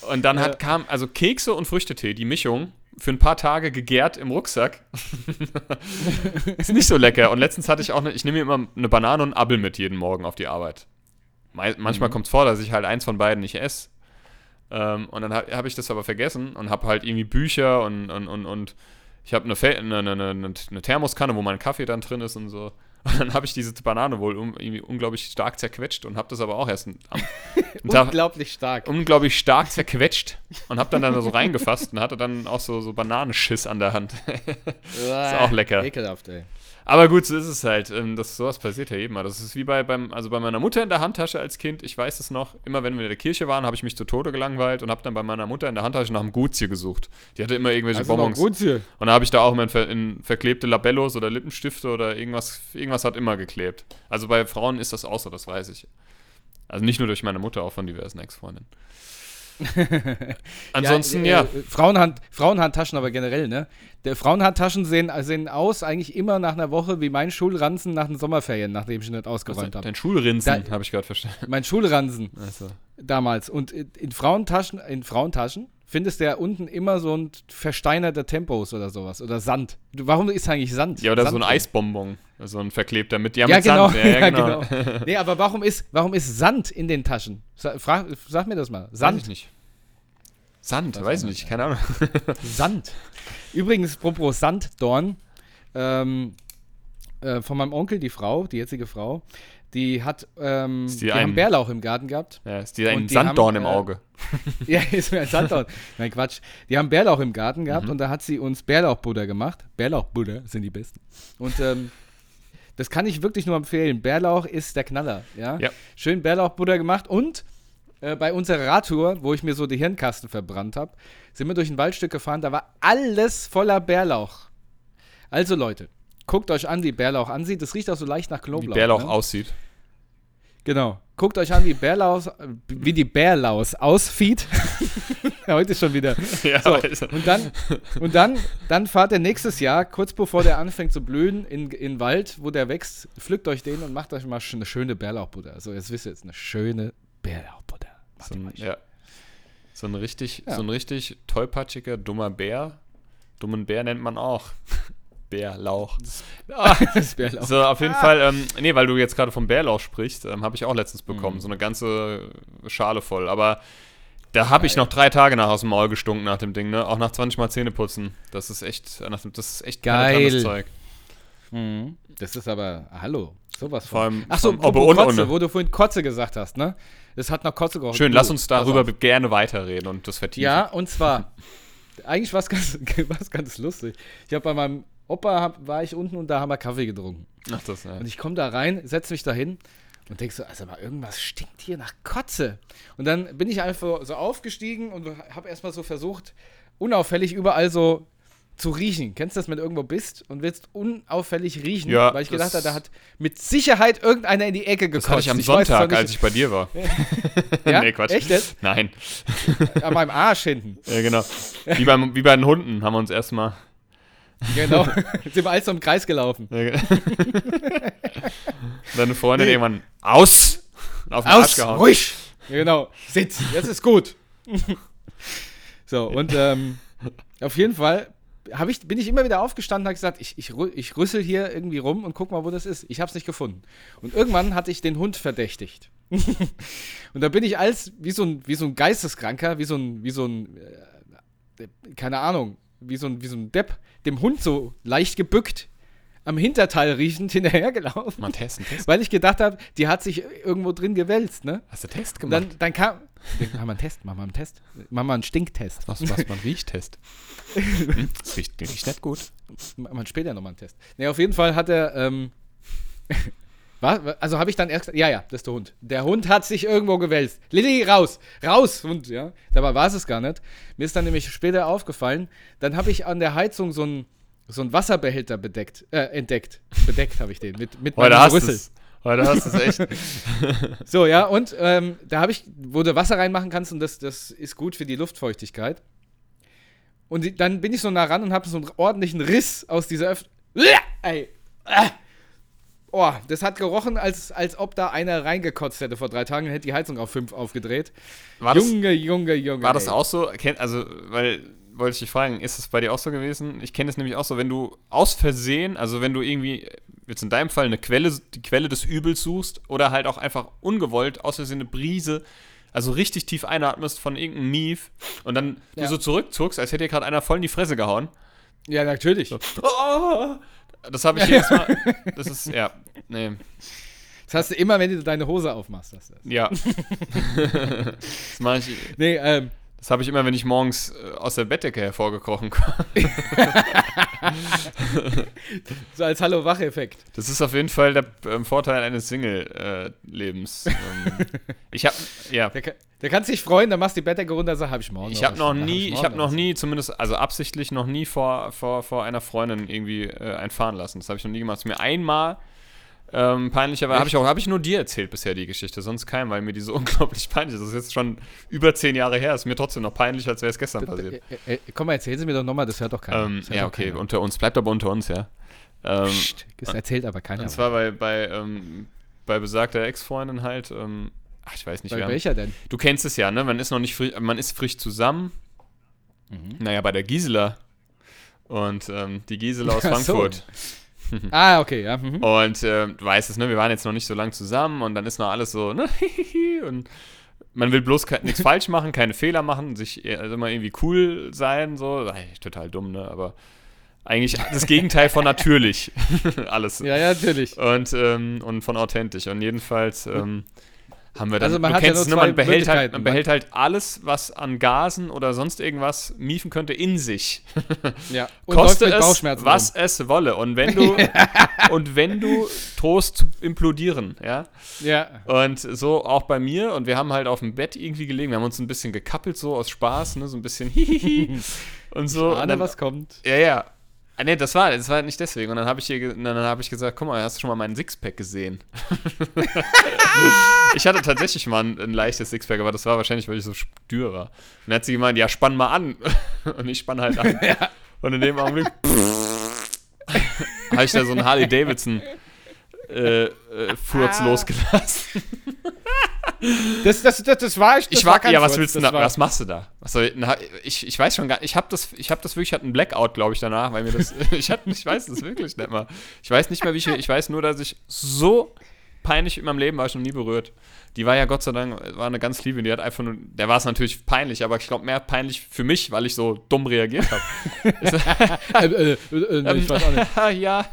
Und dann hat, kam, also Kekse und Früchtetee, die Mischung, für ein paar Tage gegärt im Rucksack. ist nicht so lecker. Und letztens hatte ich auch, eine, ich nehme mir immer eine Banane und einen Apfel mit jeden Morgen auf die Arbeit. Manchmal kommt es vor, dass ich halt eins von beiden nicht esse. Ähm, und dann habe hab ich das aber vergessen und habe halt irgendwie Bücher und, und, und, und ich habe eine, eine, eine, eine, eine Thermoskanne, wo mein Kaffee dann drin ist und so. Und dann habe ich diese Banane wohl um, irgendwie unglaublich stark zerquetscht und habe das aber auch erst am, einen Tag, Unglaublich stark. unglaublich stark zerquetscht und habe dann da so reingefasst und hatte dann auch so, so Bananenschiss an der Hand. ist auch lecker. Ekelhaft, ey. Aber gut, so ist es halt. Ähm, Das, sowas passiert ja jedem mal. Das ist wie bei, beim, also bei meiner Mutter in der Handtasche als Kind. Ich weiß es noch. Immer wenn wir in der Kirche waren, habe ich mich zu Tode gelangweilt und habe dann bei meiner Mutter in der Handtasche nach einem Gutsje gesucht. Die hatte immer irgendwelche Also Bonbons. Und da habe ich da auch immer in, ver in verklebte Labellos oder Lippenstifte oder irgendwas. Irgendwas hat immer geklebt. Also bei Frauen ist das auch so, das weiß ich. Also nicht nur durch meine Mutter, auch von diversen Ex-Freundinnen. Ansonsten, äh, ja. äh, Frauenhand, Frauenhandtaschen aber generell, ne? Der Frauenhandtaschen sehen, sehen aus eigentlich immer nach einer Woche wie mein Schulranzen nach den Sommerferien, nachdem ich nicht ausgeräumt habe. Dein Schulrinsen, habe ich gerade verstanden. Mein Schulransen Also. damals. Und in in Frauentaschen, in Frauentaschen findest du ja unten immer so ein versteinerter Tempos oder sowas. Oder Sand. Warum ist eigentlich Sand? Ja, oder Sand so ein drin? Eisbonbon. So ein verklebter mit, ja, Ja, mit genau. Sand. Ja, ja, genau. nee, aber warum ist, warum ist Sand in den Taschen? Frag, sag mir das mal. Weiß ich Sand. nicht. Sand, Weiß weiß nicht, keine Ahnung. Sand. Übrigens, apropos Sanddorn, ähm, äh, von meinem Onkel, die Frau, die jetzige Frau, die hat, ähm, die die, haben Bärlauch im Garten gehabt. Ja, ist dir ein die Sanddorn haben, im äh, Auge. ja, ist mir ein Sanddorn. Nein, Quatsch. Die haben Bärlauch im Garten gehabt Mhm. und da hat sie uns Bärlauchbutter gemacht. Bärlauchbutter sind die besten. Und ähm, das kann ich wirklich nur empfehlen. Bärlauch ist der Knaller. Ja. Ja. Schön Bärlauchbutter gemacht und äh, bei unserer Radtour, wo ich mir so die Hirnkasten verbrannt habe, sind wir durch ein Waldstück gefahren, da war alles voller Bärlauch. Also Leute, guckt euch an, wie Bärlauch ansieht. Das riecht auch so leicht nach Wie Knoblauch. Bärlauch ne? aussieht. Genau. Guckt euch an, wie Bärlaus, wie die Bärlaus ausfieht. Heute schon wieder. Ja, So, und dann, und dann, dann fahrt ihr nächstes Jahr, kurz bevor der anfängt zu blühen, in, in den Wald, wo der wächst, pflückt euch den und macht euch mal eine schöne Bärlauchbutter. Also jetzt wisst ihr jetzt, eine schöne Bärlauchbutter. So, ein, ja. so ein richtig, Ja. so ein richtig tollpatschiger, dummer Bär. Dummen Bär nennt man auch. Bärlauch. Ah, das Bärlauch. So, auf jeden Fall, ähm, nee, weil du jetzt gerade vom Bärlauch sprichst, ähm, habe ich auch letztens bekommen. Mhm. So eine ganze Schale voll. Aber da habe ich noch drei Tage nach aus dem Maul gestunken nach dem Ding, ne? Auch nach 20 Mal Zähne putzen. Das ist echt, äh, das ist echt Geil. Zeug. Mhm. Das ist aber, hallo, sowas Vor allem Ach so, vom apropos Obe und Kotze, Ohne. wo du vorhin Kotze gesagt hast, ne? Das hat nach Kotze gerochen. Schön, Du, lass uns darüber gerne weiterreden und das vertiefen. Ja, und zwar, eigentlich war es ganz, ganz lustig. Ich habe bei meinem Opa, hab, war ich unten und da haben wir Kaffee getrunken. Ach, das, ja. Und ich komme da rein, setze mich da hin und denk so, also mal irgendwas stinkt hier nach Kotze. Und dann bin ich einfach so aufgestiegen und habe erstmal so versucht, unauffällig überall so zu riechen. Kennst du das, wenn du irgendwo bist und willst unauffällig riechen? Ja, Weil ich gedacht habe, da hat mit Sicherheit irgendeiner in die Ecke gekotzt. Das hatte ich am zwar Sonntag, als ich bei dir war. ja? nee, Quatsch. Echt jetzt? Nein. An meinem Arsch hinten. Ja, genau. Wie, beim, wie bei den Hunden haben wir uns erstmal. Genau. Sind wir alles so im Kreis gelaufen. Deine Freundin Nee. irgendwann aus! Auf den Arsch Aus! gehauen. Ruhig! Ja, genau. Sitz. Jetzt ist gut. so, und ähm, auf jeden Fall ich, bin ich immer wieder aufgestanden und habe gesagt, ich, ich, ich rüssel hier irgendwie rum und guck mal, wo das ist. Ich habe es nicht gefunden. Und irgendwann hatte ich den Hund verdächtigt. und da bin ich als, wie so ein, wie so ein Geisteskranker, wie so ein, wie so ein, äh, keine Ahnung, wie so ein, wie so ein Depp, dem Hund so leicht gebückt, am Hinterteil riechend hinterhergelaufen. Mal testen, testen. Weil ich gedacht habe, die hat sich irgendwo drin gewälzt, ne? Hast du Test Und gemacht? dann, dann kam. Machen wir einen Test, machen wir einen Test. Machen wir einen Stinktest. was, was man riecht, Test. Hm, riecht, riecht nicht gut. Machen wir später nochmal einen Test. Ne, auf jeden Fall hat er. Ähm, was? Also habe ich dann erst gesagt, ja, ja, das ist der Hund. Der Hund hat sich irgendwo gewälzt. Lilly, raus! Raus, Hund, ja. Dabei war es es gar nicht. Mir ist dann nämlich später aufgefallen, dann habe ich an der Heizung so einen so einen Wasserbehälter bedeckt, äh, entdeckt. Bedeckt habe ich den mit, mit Heute meinem hast du Rüssel. es. Heute hast du es echt. So, ja, und ähm, da habe ich, wo du Wasser reinmachen kannst und das, das ist gut für die Luftfeuchtigkeit. Und die, dann bin ich so nah ran und habe so einen ordentlichen Riss aus dieser Öffnung. Ey. Oh, das hat gerochen, als, als ob da einer reingekotzt hätte vor drei Tagen und hätte die Heizung auf fünf aufgedreht. War das, Junge, Junge, Junge. war das ey. auch so? Also, weil, wollte ich dich fragen, ist es bei dir auch so gewesen? Ich kenne es nämlich auch so, wenn du aus Versehen, also wenn du irgendwie, jetzt in deinem Fall eine Quelle, die Quelle des Übels suchst oder halt auch einfach ungewollt aus Versehen eine Brise, also richtig tief einatmest von irgendeinem Mief und dann Ja. du so zurückzuckst, als hätte dir gerade einer voll in die Fresse gehauen. Ja, natürlich. Oh, das habe ich jedes Mal. Das ist, ja, nee, Das hast du immer, wenn du deine Hose aufmachst. Hast du das. ja. das mache ich. Nee, ähm, Das habe ich immer, wenn ich morgens äh, aus der Bettdecke hervorgekrochen komme. so als Hallo-Wach-Effekt. Das ist auf jeden Fall der ähm, Vorteil eines Single-Lebens. ähm, ich habe ja, Der, kann- der kann sich freuen, dann machst du die Bettdecke runter und sagst, habe ich morgen ich noch habe noch nie, ich habe noch nie, zumindest also absichtlich noch nie vor vor, vor einer Freundin irgendwie äh, einfahren lassen. Das habe ich noch nie gemacht. Das ist mir einmal ähm, peinlicherweise habe ich auch habe ich nur dir erzählt bisher die Geschichte, sonst keinem, weil mir die so unglaublich peinlich ist. Das ist jetzt schon über zehn Jahre her. Ist mir trotzdem noch peinlich, als wäre es gestern passiert. Äh, äh, komm mal, erzähl sie mir doch nochmal, das hört doch keiner. Ähm, hört ja, okay, keiner. unter uns bleibt aber unter uns, ja. Ähm, Psst, das erzählt aber keiner. Und zwar bei, bei, ähm, bei besagter Ex-Freundin halt, ähm, ach, ich weiß nicht, Bei welcher denn? du kennst es ja, ne? Man ist noch nicht frisch, man ist frisch zusammen. Mhm. Naja, bei der Gisela. Und ähm, die Gisela aus Ach so. Ah, okay, ja. Mhm. Und ähm, du weißt es, ne? Wir waren jetzt noch nicht so lang zusammen und dann ist noch alles so, ne? und man will bloß nichts falsch machen, keine Fehler machen, sich eher- also immer irgendwie cool sein, so. Eigentlich total dumm, ne? Aber eigentlich das Gegenteil von natürlich. alles. Ja, ja, natürlich. und, ähm, und von authentisch. Und jedenfalls ähm, haben wir dann, Also man du ja kennst es, nur ne, man behält, halt, man behält halt alles, was an Gasen oder sonst irgendwas miefen könnte, in sich. Ja. Und Koste es, was es wolle. Und wenn du, und wenn du drohst zu implodieren, ja. rum. Ja. Und so auch bei mir. Und wir haben halt auf dem Bett irgendwie gelegen. Wir haben uns ein bisschen gekappelt, so aus Spaß, ne, so ein bisschen hihihi. und so. und Ahne, dann, was kommt. ja, ja. Ah, nee, das war, das war nicht deswegen. Und dann habe ich, dann hab ich gesagt, guck mal, hast du schon mal meinen Sixpack gesehen? ich hatte tatsächlich mal ein, ein leichtes Sixpack, aber das war wahrscheinlich, weil ich so stür war. Und dann hat sie gemeint, ja, spann mal an. Und ich spann halt an. Und in dem Augenblick habe ich da so einen Harley Davidson äh, äh, Furz Ah. losgelassen. Das, das, das, das war ich. Das Ich war, kein ja, was willst du da, war- was machst du da? Na, ich, ich weiß schon gar ich habe das, ich habe das wirklich, ich hatte einen Blackout, glaube ich, danach, weil mir das, ich, hatte, ich weiß das wirklich nicht mehr. Ich weiß nicht mehr, wie ich, ich weiß nur, dass ich so peinlich in meinem Leben war ich noch nie berührt. Die war ja Gott sei Dank, war eine ganz liebe, die hat einfach nur, der war es natürlich peinlich, aber ich glaube mehr peinlich für mich, weil ich so dumm reagiert habe. Äh, äh, äh, ich weiß auch nicht. ja.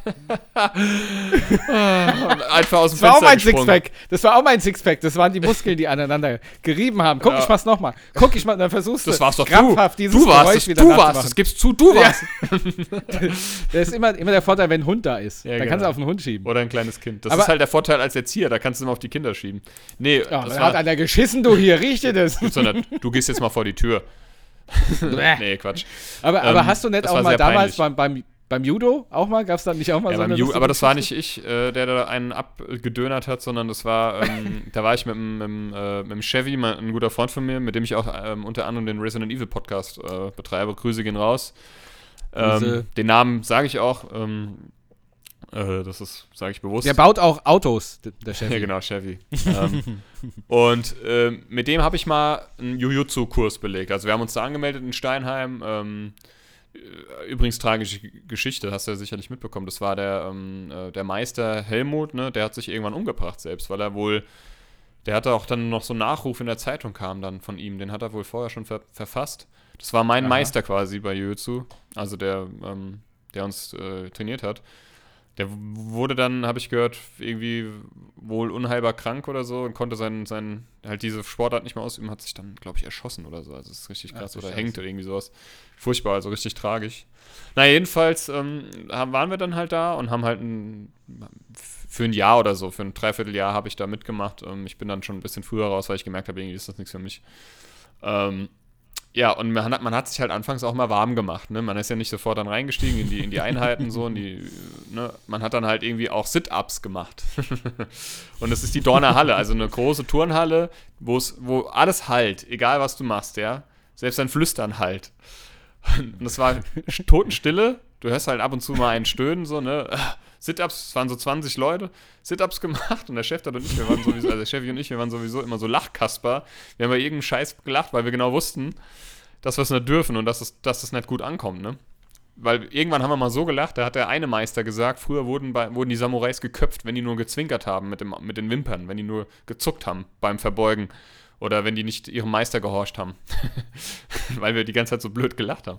Einfach aus dem Das war auch Fenster mein gesprungen. Sixpack. Das war auch mein Sixpack. Das waren die Muskeln, die aneinander gerieben haben. Guck, Ja. ich mach's nochmal. Guck, ich mal, dann versuchst du Das war's doch krampfhaft du. dieses Du warst Geräusch wieder du warst es, gibst zu, du Ja. warst Das ist immer, immer der Vorteil, wenn ein Hund da ist. Ja, dann genau. kannst du auf den Hund schieben. Oder ein kleines Kind. Das Aber- ist halt der Vorteil als Erzieher, da kannst du immer auf die Kinder schieben. Nee, Ja, das hat einer geschissen, du hier, riech dir das. du gehst jetzt mal vor die Tür. Nee, Quatsch. aber, aber Ähm, hast du nicht auch mal damals beim, beim, beim Judo auch mal? Gab es da nicht auch mal Ja, so eine Ju aber das war nicht ich, äh, der da einen abgedönert hat, sondern das war, ähm, da war ich mit dem, äh, mit dem Chevy, mein, ein guter Freund von mir, mit dem ich auch ähm, unter anderem den Resident Evil Podcast äh, betreibe. Grüße gehen raus. Ähm, den Namen sage ich auch. Äh, das ist, sage ich bewusst. Der baut auch Autos, der Chef. Ja, genau, Chevy. ähm, und ähm, mit dem habe ich mal einen Jujutsu-Kurs belegt. Also wir haben uns da angemeldet in Steinheim. Ähm, äh, übrigens tragische Geschichte, hast du ja sicherlich mitbekommen. Das war der, ähm, äh, der Meister Helmut, ne? der hat sich irgendwann umgebracht selbst, weil er wohl, der hatte auch dann noch so einen Nachruf in der Zeitung kam dann von ihm. Den hat er wohl vorher schon ver verfasst. Das war mein Aha. Meister quasi bei Jujutsu, also der, ähm, der uns äh, trainiert hat. Der wurde dann, habe ich gehört, irgendwie wohl unheilbar krank oder so und konnte seinen, seinen halt diese Sportart nicht mehr ausüben, hat sich dann, glaube ich, erschossen oder so. Also das ist richtig Ach krass. du oder Scheiße. hängt oder irgendwie sowas. Furchtbar, also richtig tragisch. Na, jedenfalls ähm, waren wir dann halt da und haben halt ein, für ein Jahr oder so, für ein Dreivierteljahr habe ich da mitgemacht. Ähm, ich bin dann schon ein bisschen früher raus, weil ich gemerkt habe, irgendwie ist das nichts für mich. Ähm, ja, und man hat, man hat sich halt anfangs auch mal warm gemacht. Ne? Man ist ja nicht sofort dann reingestiegen in die, in die Einheiten so. In die, ne? Man hat dann halt irgendwie auch Sit-Ups gemacht. und es ist die Dorner Halle, also eine große Turnhalle, wo es, alles halt, egal was du machst, ja. Selbst dein Flüstern halt. Und das war Totenstille. Du hörst halt ab und zu mal einen Stöhnen, so, ne? Sit-Ups, es waren so 20 Leute, Sit-Ups gemacht und der Chef und ich, wir waren sowieso, also Chef und ich, wir waren sowieso immer so Lachkasper. Wir haben bei irgendeinem Scheiß gelacht, weil wir genau wussten, dass wir es nicht dürfen und dass es, dass es nicht gut ankommt, ne? Weil irgendwann haben wir mal so gelacht, da hat der eine Meister gesagt, früher wurden, bei, wurden die Samurais geköpft, wenn die nur gezwinkert haben mit, dem, mit den Wimpern, wenn die nur gezuckt haben beim Verbeugen oder wenn die nicht ihrem Meister gehorcht haben. weil wir die ganze Zeit so blöd gelacht haben.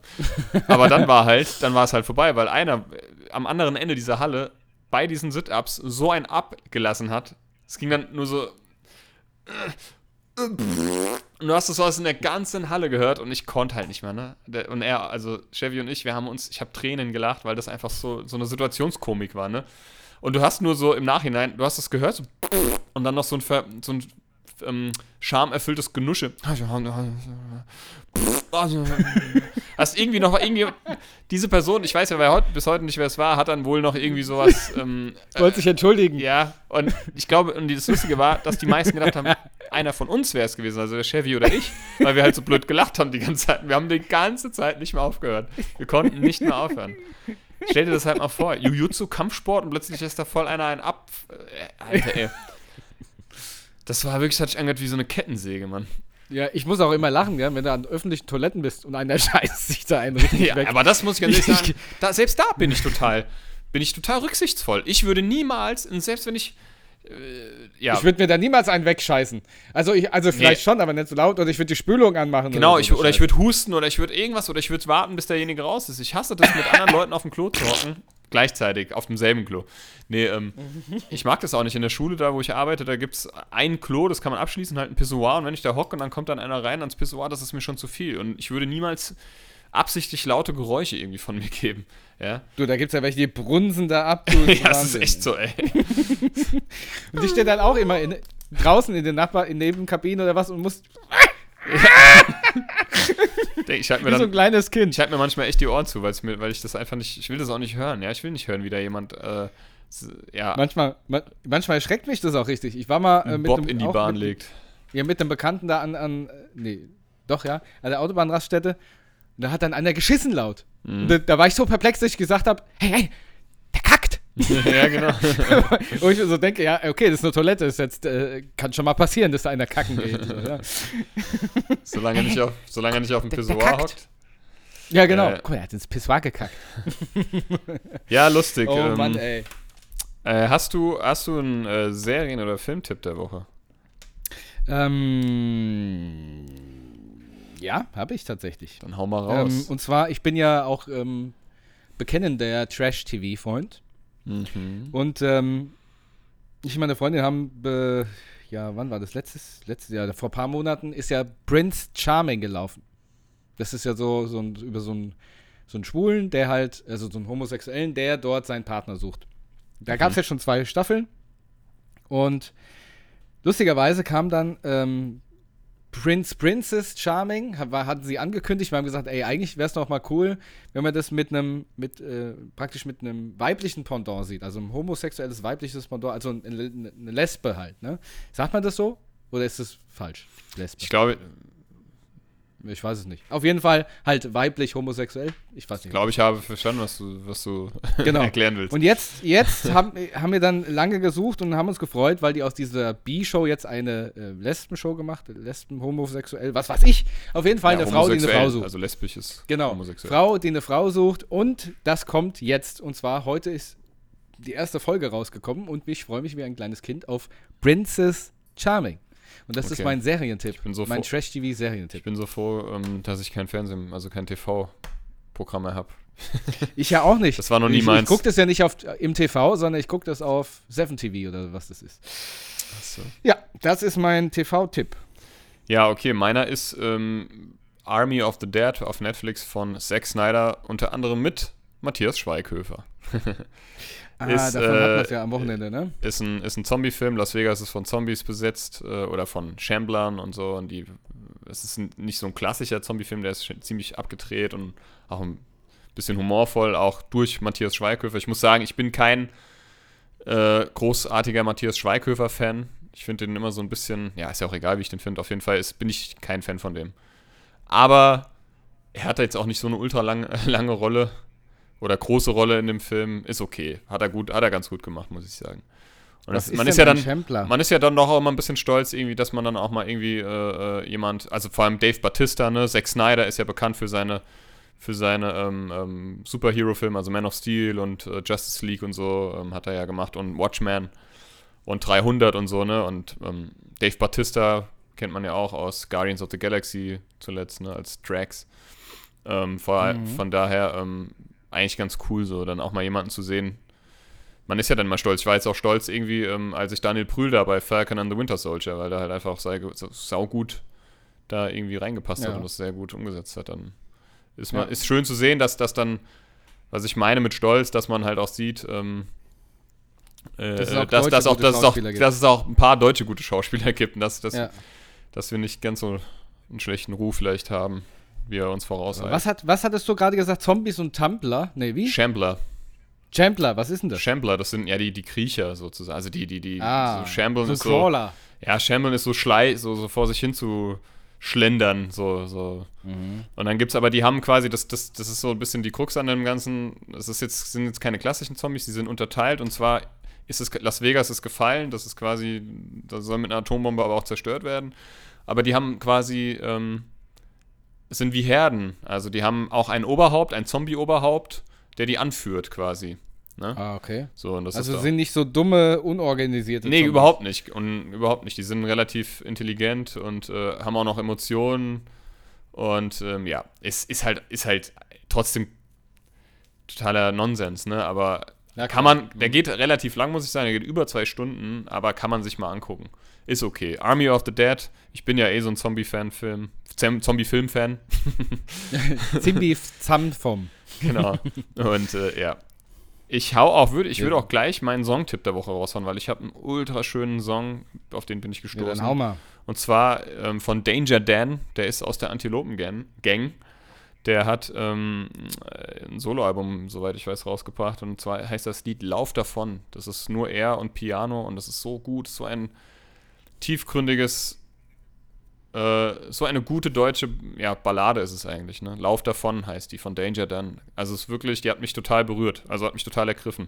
Aber dann war halt, dann war es halt vorbei, weil einer äh, am anderen Ende dieser Halle bei diesen Sit-Ups so ein abgelassen hat. Es ging dann nur so. Und du hast das was in der ganzen Halle gehört und ich konnte halt nicht mehr, ne? Und er, also Chevy und ich, wir haben uns, ich habe Tränen gelacht, weil das einfach so, so eine Situationskomik war, ne? Und du hast nur so im Nachhinein, du hast es gehört, so und dann noch so ein, so ein ähm, schamerfülltes Genusche. Hast irgendwie noch irgendwie diese Person, ich weiß ja wer heute, bis heute nicht, wer es war, hat dann wohl noch irgendwie sowas. Ähm, Wollte sich entschuldigen. ja, und ich glaube, und das Lustige war, dass die meisten gedacht haben, einer von uns wäre es gewesen, also der Chevy oder ich, weil wir halt so blöd gelacht haben die ganze Zeit. Wir haben die ganze Zeit nicht mehr aufgehört. Wir konnten nicht mehr aufhören. Stell dir das halt mal vor, Jujutsu, Kampfsport und plötzlich ist da voll einer ein ab. Äh, Alter, ey. Das war wirklich, hat sich angehört wie so eine Kettensäge, Mann. Ja, ich muss auch immer lachen, ja, wenn du an öffentlichen Toiletten bist und einer scheißt sich da einen richtig Ja, weg. aber das muss ich ganz ehrlich Ich- sagen, da, selbst da bin ich total, bin ich total rücksichtsvoll. Ich würde niemals, und selbst wenn ich, äh, ja, Ich würde mir da niemals einen wegscheißen. Also, ich, also vielleicht schon, aber nicht so laut. Oder ich würde die Spülung anmachen. Genau, oder, ich, so oder ich würde husten oder ich würde irgendwas oder ich würde warten, bis derjenige raus ist. Ich hasse das, mit anderen Leuten auf dem Klo zu hocken. Gleichzeitig, auf demselben Klo. Nee, ähm, ich mag das auch nicht. In der Schule, da wo ich arbeite, da gibt es ein Klo, das kann man abschließen, halt ein Pissoir. Und wenn ich da hocke und dann kommt dann einer rein ans Pissoir, das ist mir schon zu viel. Und ich würde niemals absichtlich laute Geräusche irgendwie von mir geben. Ja, Du, da gibt es ja welche, die brunsen da ab. Du, ja das ist echt so, ey. Und ich stehe dann auch immer in, draußen in den Nachbar, in Nebenkabinen oder was und muss Ich halte mir wie so dann ein kleines Kind. Ich halte mir manchmal echt die Ohren zu, mir, weil ich das einfach nicht, ich will das auch nicht hören, ja, ich will nicht hören, wie da jemand, äh, ja, Manchmal, ma- manchmal erschreckt mich das auch richtig. Ich war mal äh, mit Bob einem- in die Bahn mit, legt. Ja, mit einem Bekannten da an, an, nee, doch, ja, an der Autobahnraststätte. Und da hat dann einer geschissen laut. Mhm. Da, da war ich so perplex, dass ich gesagt habe, hey, hey, der kackt. ja, genau. Wo ich so denke, ja, okay, das ist eine Toilette, ist jetzt, äh, kann schon mal passieren, dass da einer kacken geht. solange, er nicht auf, solange nicht auf dem Pissoir hockt. ja, genau. Äh, Guck mal, er hat ins Pissoir gekackt. Ja, lustig. Oh ähm, Mann, ey. äh, hast du, hast du einen äh, Serien- oder Filmtipp der Woche? Ähm, ja, habe ich tatsächlich. Dann hau mal Ähm, raus. und zwar, ich bin ja auch ähm, bekennender Trash-TV-Freund. Mhm. Und ähm, ich und meine Freundin haben, äh, ja, wann war das? Letztes, letztes Jahr, vor ein paar Monaten ist ja Prince Charming gelaufen. Das ist ja so, so ein, über so einen, so einen Schwulen, der halt, also so einen Homosexuellen, der dort seinen Partner sucht. Da gab es Mhm. ja schon zwei Staffeln. Und lustigerweise kam dann ähm, Prince Princess Charming, hatten sie angekündigt, wir haben gesagt, ey, eigentlich wäre es doch mal cool, wenn man das mit einem, mit, äh, praktisch mit einem weiblichen Pendant sieht, also ein homosexuelles weibliches Pendant, also eine Lesbe halt, ne? Sagt man das so? Oder ist das falsch? Lesbe. Ich glaube, Ich weiß es nicht. Auf jeden Fall halt weiblich homosexuell. Ich weiß nicht. glaube, ich habe verstanden, was du, was du Genau. erklären willst. Und jetzt, jetzt haben, haben wir dann lange gesucht und haben uns gefreut, weil die aus dieser B-Show jetzt eine äh, Lesben-Show gemacht, Lesben, homosexuell, was weiß ich. Auf jeden Fall Ja, eine Frau, die eine Frau sucht. Also lesbisches genau. homosexuell. Frau, die eine Frau sucht und das kommt jetzt. Und zwar heute ist die erste Folge rausgekommen und ich freue mich wie ein kleines Kind auf Princess Charming. Und das ist Okay. mein Serientipp. so mein Trash-TV-Serientipp. Ich bin so froh, ähm, dass ich kein Fernsehen, also kein TV-Programm mehr habe. Ich ja auch nicht. Das war noch nie ich, meins. Ich gucke das ja nicht auf, im TV, sondern ich gucke das auf 7TV oder was das ist. Achso. Ja, das ist mein TV-Tipp. Ja, okay, meiner ist ähm, Army of the Dead auf Netflix von Zack Snyder, unter anderem mit Matthias Schweighöfer. Ah, Ist, davon hat man äh, es ja am Wochenende, ne? Ist ein, ist ein Zombie-Film, Las Vegas ist von Zombies besetzt äh, oder von Shamblern und so. Und die, es ist ein, nicht so ein klassischer Zombie-Film, der ist ziemlich abgedreht und auch ein bisschen humorvoll, auch durch Matthias Schweighöfer. Ich muss sagen, ich bin kein äh, großartiger Matthias Schweighöfer-Fan. Ich finde den immer so ein bisschen, ja, ist ja auch egal, wie ich den finde. Auf jeden Fall ist, bin ich kein Fan von dem. Aber er hatte jetzt auch nicht so eine ultra lange, lange Rolle oder große Rolle in dem Film. Ist okay. Hat er gut, hat er ganz gut gemacht, muss ich sagen. Und das, ist man ist ja dann, Schempler? man ist ja dann doch auch immer ein bisschen stolz, irgendwie, dass man dann auch mal irgendwie äh, äh, jemand, also vor allem Dave Batista, ne, Zack Snyder ist ja bekannt für seine, für seine ähm, ähm, Superhero-Filme, also Man of Steel und äh, Justice League und so ähm, hat er ja gemacht und Watchmen und 300 und so, ne, und ähm, Dave Batista kennt man ja auch aus Guardians of the Galaxy zuletzt, ne, als Drax. Ähm, vor, Mhm. Von daher ähm, eigentlich ganz cool so, dann auch mal jemanden zu sehen, man ist ja dann mal stolz. Ich war jetzt auch stolz irgendwie, ähm, als ich Daniel Brühl da bei Falcon and the Winter Soldier, weil der halt einfach sau, sau gut da irgendwie reingepasst Ja. hat und das sehr gut umgesetzt hat. Dann ist, Ja. mal, ist schön zu sehen, dass das dann, was ich meine mit Stolz, dass man halt auch sieht, ähm, äh, Dass es auch dass, dass, auch, gute dass, es auch, dass es auch ein paar deutsche gute Schauspieler gibt und dass, dass, Ja. dass wir nicht ganz so einen schlechten Ruf vielleicht haben, wie er uns vorauseilt. Was, hat, was hattest du gerade gesagt? Zombies und Tumblr? Nee, wie? Shambler. Champler, was ist denn das? Shambler, das sind ja die, die Kriecher sozusagen. Also die, die, die, Ah, so Shamblen so ist so. Crawler. Ja, Shamblen ist so Schlei, so, so vor sich hin zu schlendern, so, so. Mhm. Und dann gibt's aber, die haben quasi, das, das, das ist so ein bisschen die Krux an dem Ganzen. Es ist jetzt, sind jetzt keine klassischen Zombies, die sind unterteilt und zwar ist es, Las Vegas ist gefallen, das ist quasi, das soll mit einer Atombombe aber auch zerstört werden. Aber die haben quasi, ähm, sind wie Herden. Also die haben auch ein Oberhaupt, ein Zombie-Oberhaupt, der die anführt quasi. Ne? Ah, okay. So, Also sind nicht so dumme, unorganisierte Nee, Zombies. überhaupt nicht. Und überhaupt nicht. Die sind relativ intelligent und äh, haben auch noch Emotionen. Und ähm, ja, es ist halt, ist halt trotzdem totaler Nonsens, ne? Aber Ja, kann man, der geht relativ lang, muss ich sagen, der geht über zwei Stunden, aber kann man sich mal angucken. Ist okay. Army of the Dead, ich bin ja eh so ein Zombie-Fan-Film, Zombie-Film-Fan. Zimbi Zamfom. genau. Und äh, ja. Ich hau auch, würde, ich Ja. würde auch gleich meinen Songtipp der Woche raushauen, weil ich habe einen ultra schönen Song, auf den bin ich Ja, gestoßen. dann hau mal. Und zwar ähm, von Danger Dan, der ist aus der Antilopen-Gang. Gang. Der hat ähm, ein Soloalbum, soweit ich weiß, rausgebracht. Und zwar heißt das Lied Lauf davon. Das ist nur er und Piano und das ist so gut, so ein tiefgründiges, äh, so eine gute deutsche ja, Ballade ist es eigentlich. Ne? Lauf davon heißt die von Danger Dan. Also es ist wirklich, die hat mich total berührt. Also hat mich total ergriffen.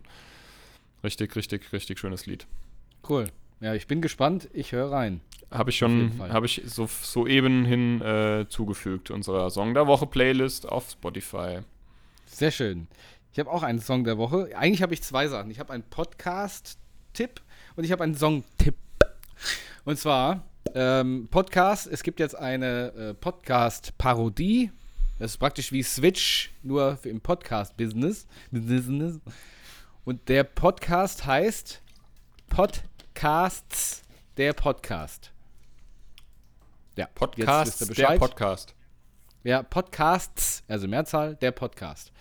Richtig, richtig, richtig schönes Lied. Cool. Ja, ich bin gespannt. Ich höre rein. Habe ich schon, habe ich so, soeben hin äh, zugefügt, unserer Song der Woche Playlist auf Spotify. Sehr schön. Ich habe auch einen Song der Woche. Eigentlich habe ich zwei Sachen. Ich habe einen Podcast-Tipp und ich habe einen Song-Tipp. Und zwar ähm, Podcast. Es gibt jetzt eine äh, Podcast-Parodie. Das ist praktisch wie Switch, nur im Podcast-Business. Business. Und der Podcast heißt Podcasts, der Podcast. Ja, Podcast, der. Podcast. Ja, Podcasts, also Mehrzahl, der Podcast.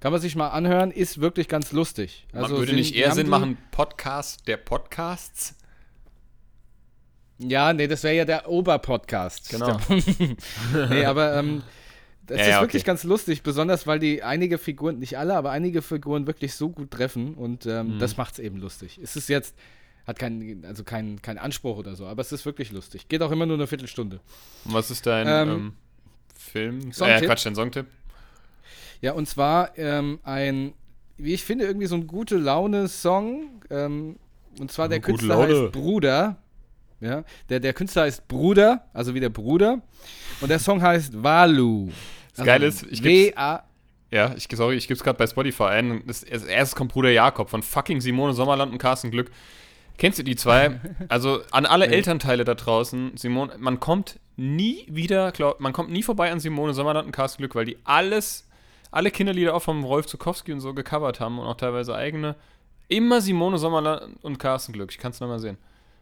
Kann man sich mal anhören, ist wirklich ganz lustig. Man Also würde sind- nicht eher Sinn machen, Podcast der Podcasts? Ja, nee, das wäre ja der Oberpodcast. Genau. nee, aber ähm, das Ja, ist ja, wirklich okay. ganz lustig, besonders weil die einige Figuren, nicht alle, aber einige Figuren wirklich so gut treffen und ähm, Mhm. das macht es eben lustig. Es ist jetzt, hat keinen, also keinen kein Anspruch oder so, aber es ist wirklich lustig. Geht auch immer nur eine Viertelstunde. Und was ist dein Ähm, ähm, Film? Äh, Songtipp? Quatsch, dein Songtipp? Ja, und zwar ähm, ein, wie ich finde, irgendwie so ein gute Laune-Song. Ähm, und zwar der Künstler heißt Bruder. Ja, der, der Künstler heißt Bruder, also wie der Bruder. Und der Song heißt Walu. Das Geile ist, ich W-A. Ja, ich, sorry, ich gebe es gerade bei Spotify ein. Das, als erstes kommt Bruder Jakob von fucking Simone Sommerland und Carsten Glück. Kennst du die zwei? Also an alle Nee. Elternteile da draußen, Simone, man kommt nie wieder, glaub, man kommt nie vorbei an Simone Sommerland und Carsten Glück, weil die alles, alle Kinderlieder auch vom Rolf Zukowski und so gecovert haben und auch teilweise eigene. Immer Simone Sommerland und Carsten Glück. Ich kann es nochmal sehen.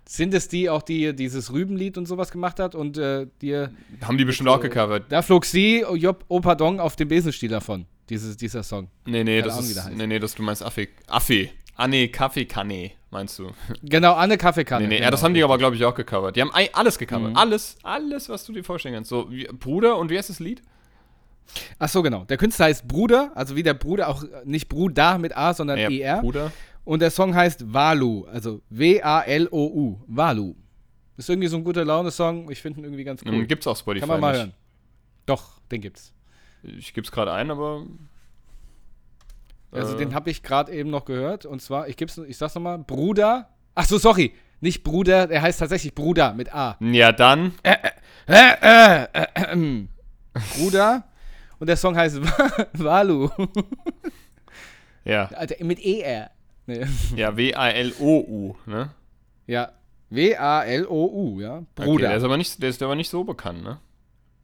Sind es die auch, die dieses Rübenlied und sowas gemacht hat? Und äh, dir, Haben die bestimmt auch gecovert. da flog sie, oh, Job, oh pardon, auf dem Besenstiel davon. Dieses, dieser Song. Nee, nee, das Ahnung, ist. Nee, nee, das du meinst Affe. Affe. Nee, Kaffeekanne, meinst du? Genau, Anne Kaffeekanne. Nee, nee, genau. ja, das haben die aber, glaube ich, auch gecovert. Die haben alles gecovert. Mhm. Alles, alles, was du dir vorstellen kannst. So, wie, Bruder, und wie heißt das Lied? Ach so, genau. Der Künstler heißt Bruder, also wie der Bruder, auch äh, nicht Bruder mit A, sondern Ja, ER. Bruder. Und der Song heißt Walu, also W-A-L-O-U. Walu. Ist irgendwie so ein guter Laune-Song. Ich finde ihn irgendwie ganz cool. Mhm, Gibt's auf Spotify Kann man mal nicht. hören. Doch, den gibt's. Ich gebe es gerade ein, aber. Also äh, den habe ich gerade eben noch gehört. Und zwar, ich gib's, ich sag's nochmal, Bruder. Ach so, sorry. Nicht Bruder, der heißt tatsächlich Bruder mit A. Ja, dann. Äh, äh, äh, äh, Bruder. Und der Song heißt Wa- Walu. Ja, Alter, mit ER. Nee. ja W-A-L-O-U, ne? Ja. W-A-L-O-U, ja. Okay, Bruder. der, ist aber nicht, der ist aber nicht so bekannt, ne?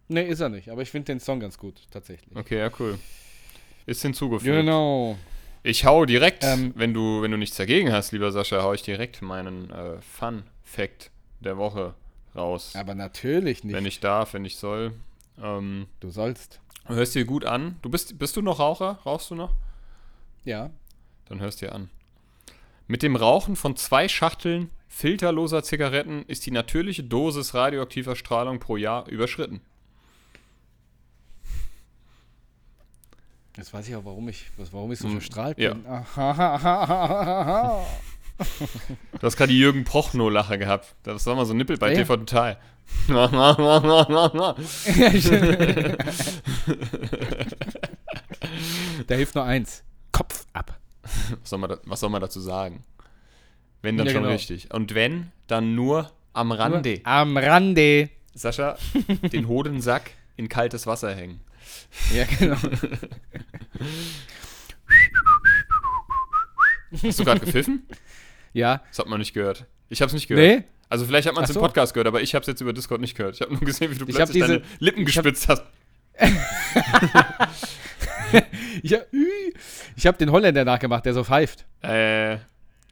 nee, ist er nicht. Aber ich finde den Song ganz gut, tatsächlich. Okay, ja, cool. Ist hinzugefügt. Genau. Ich hau direkt, Ähm, wenn, du, wenn du nichts dagegen hast, lieber Sascha, hau ich direkt meinen äh, Fun-Fact der Woche raus. Aber natürlich nicht. Wenn ich darf, wenn ich soll. Ähm, du sollst. hörst dir gut an. Du bist, bist du noch Raucher? Rauchst du noch? Ja. Dann hörst dir an. Mit dem Rauchen von zwei Schachteln filterloser Zigaretten ist die natürliche Dosis radioaktiver Strahlung pro Jahr überschritten. Jetzt weiß ich auch, warum ich, warum ich so Hm, verstrahlt ja. bin. Du hast gerade die Jürgen Prochnow-Lache gehabt. Das war mal so ein Nippel bei Ja. TV Total. da hilft nur eins. Was, soll man da, was soll man dazu sagen? Wenn dann Ja, schon genau. richtig. Und wenn, dann nur am Rande. Nur Am Rande. Sascha, den Hodensack in kaltes Wasser hängen. Ja, genau. Hast du gerade gepfiffen? Ja. Das hat man nicht gehört. Ich habe es nicht gehört. Nee? Also vielleicht hat man es Ach im so. Podcast gehört, aber ich habe es jetzt über Discord nicht gehört. Ich habe nur gesehen, wie du Ich plötzlich diese- deine Lippen gespitzt hast. Ich, hab- habe den Holländer nachgemacht, der so pfeift. Äh, Ja,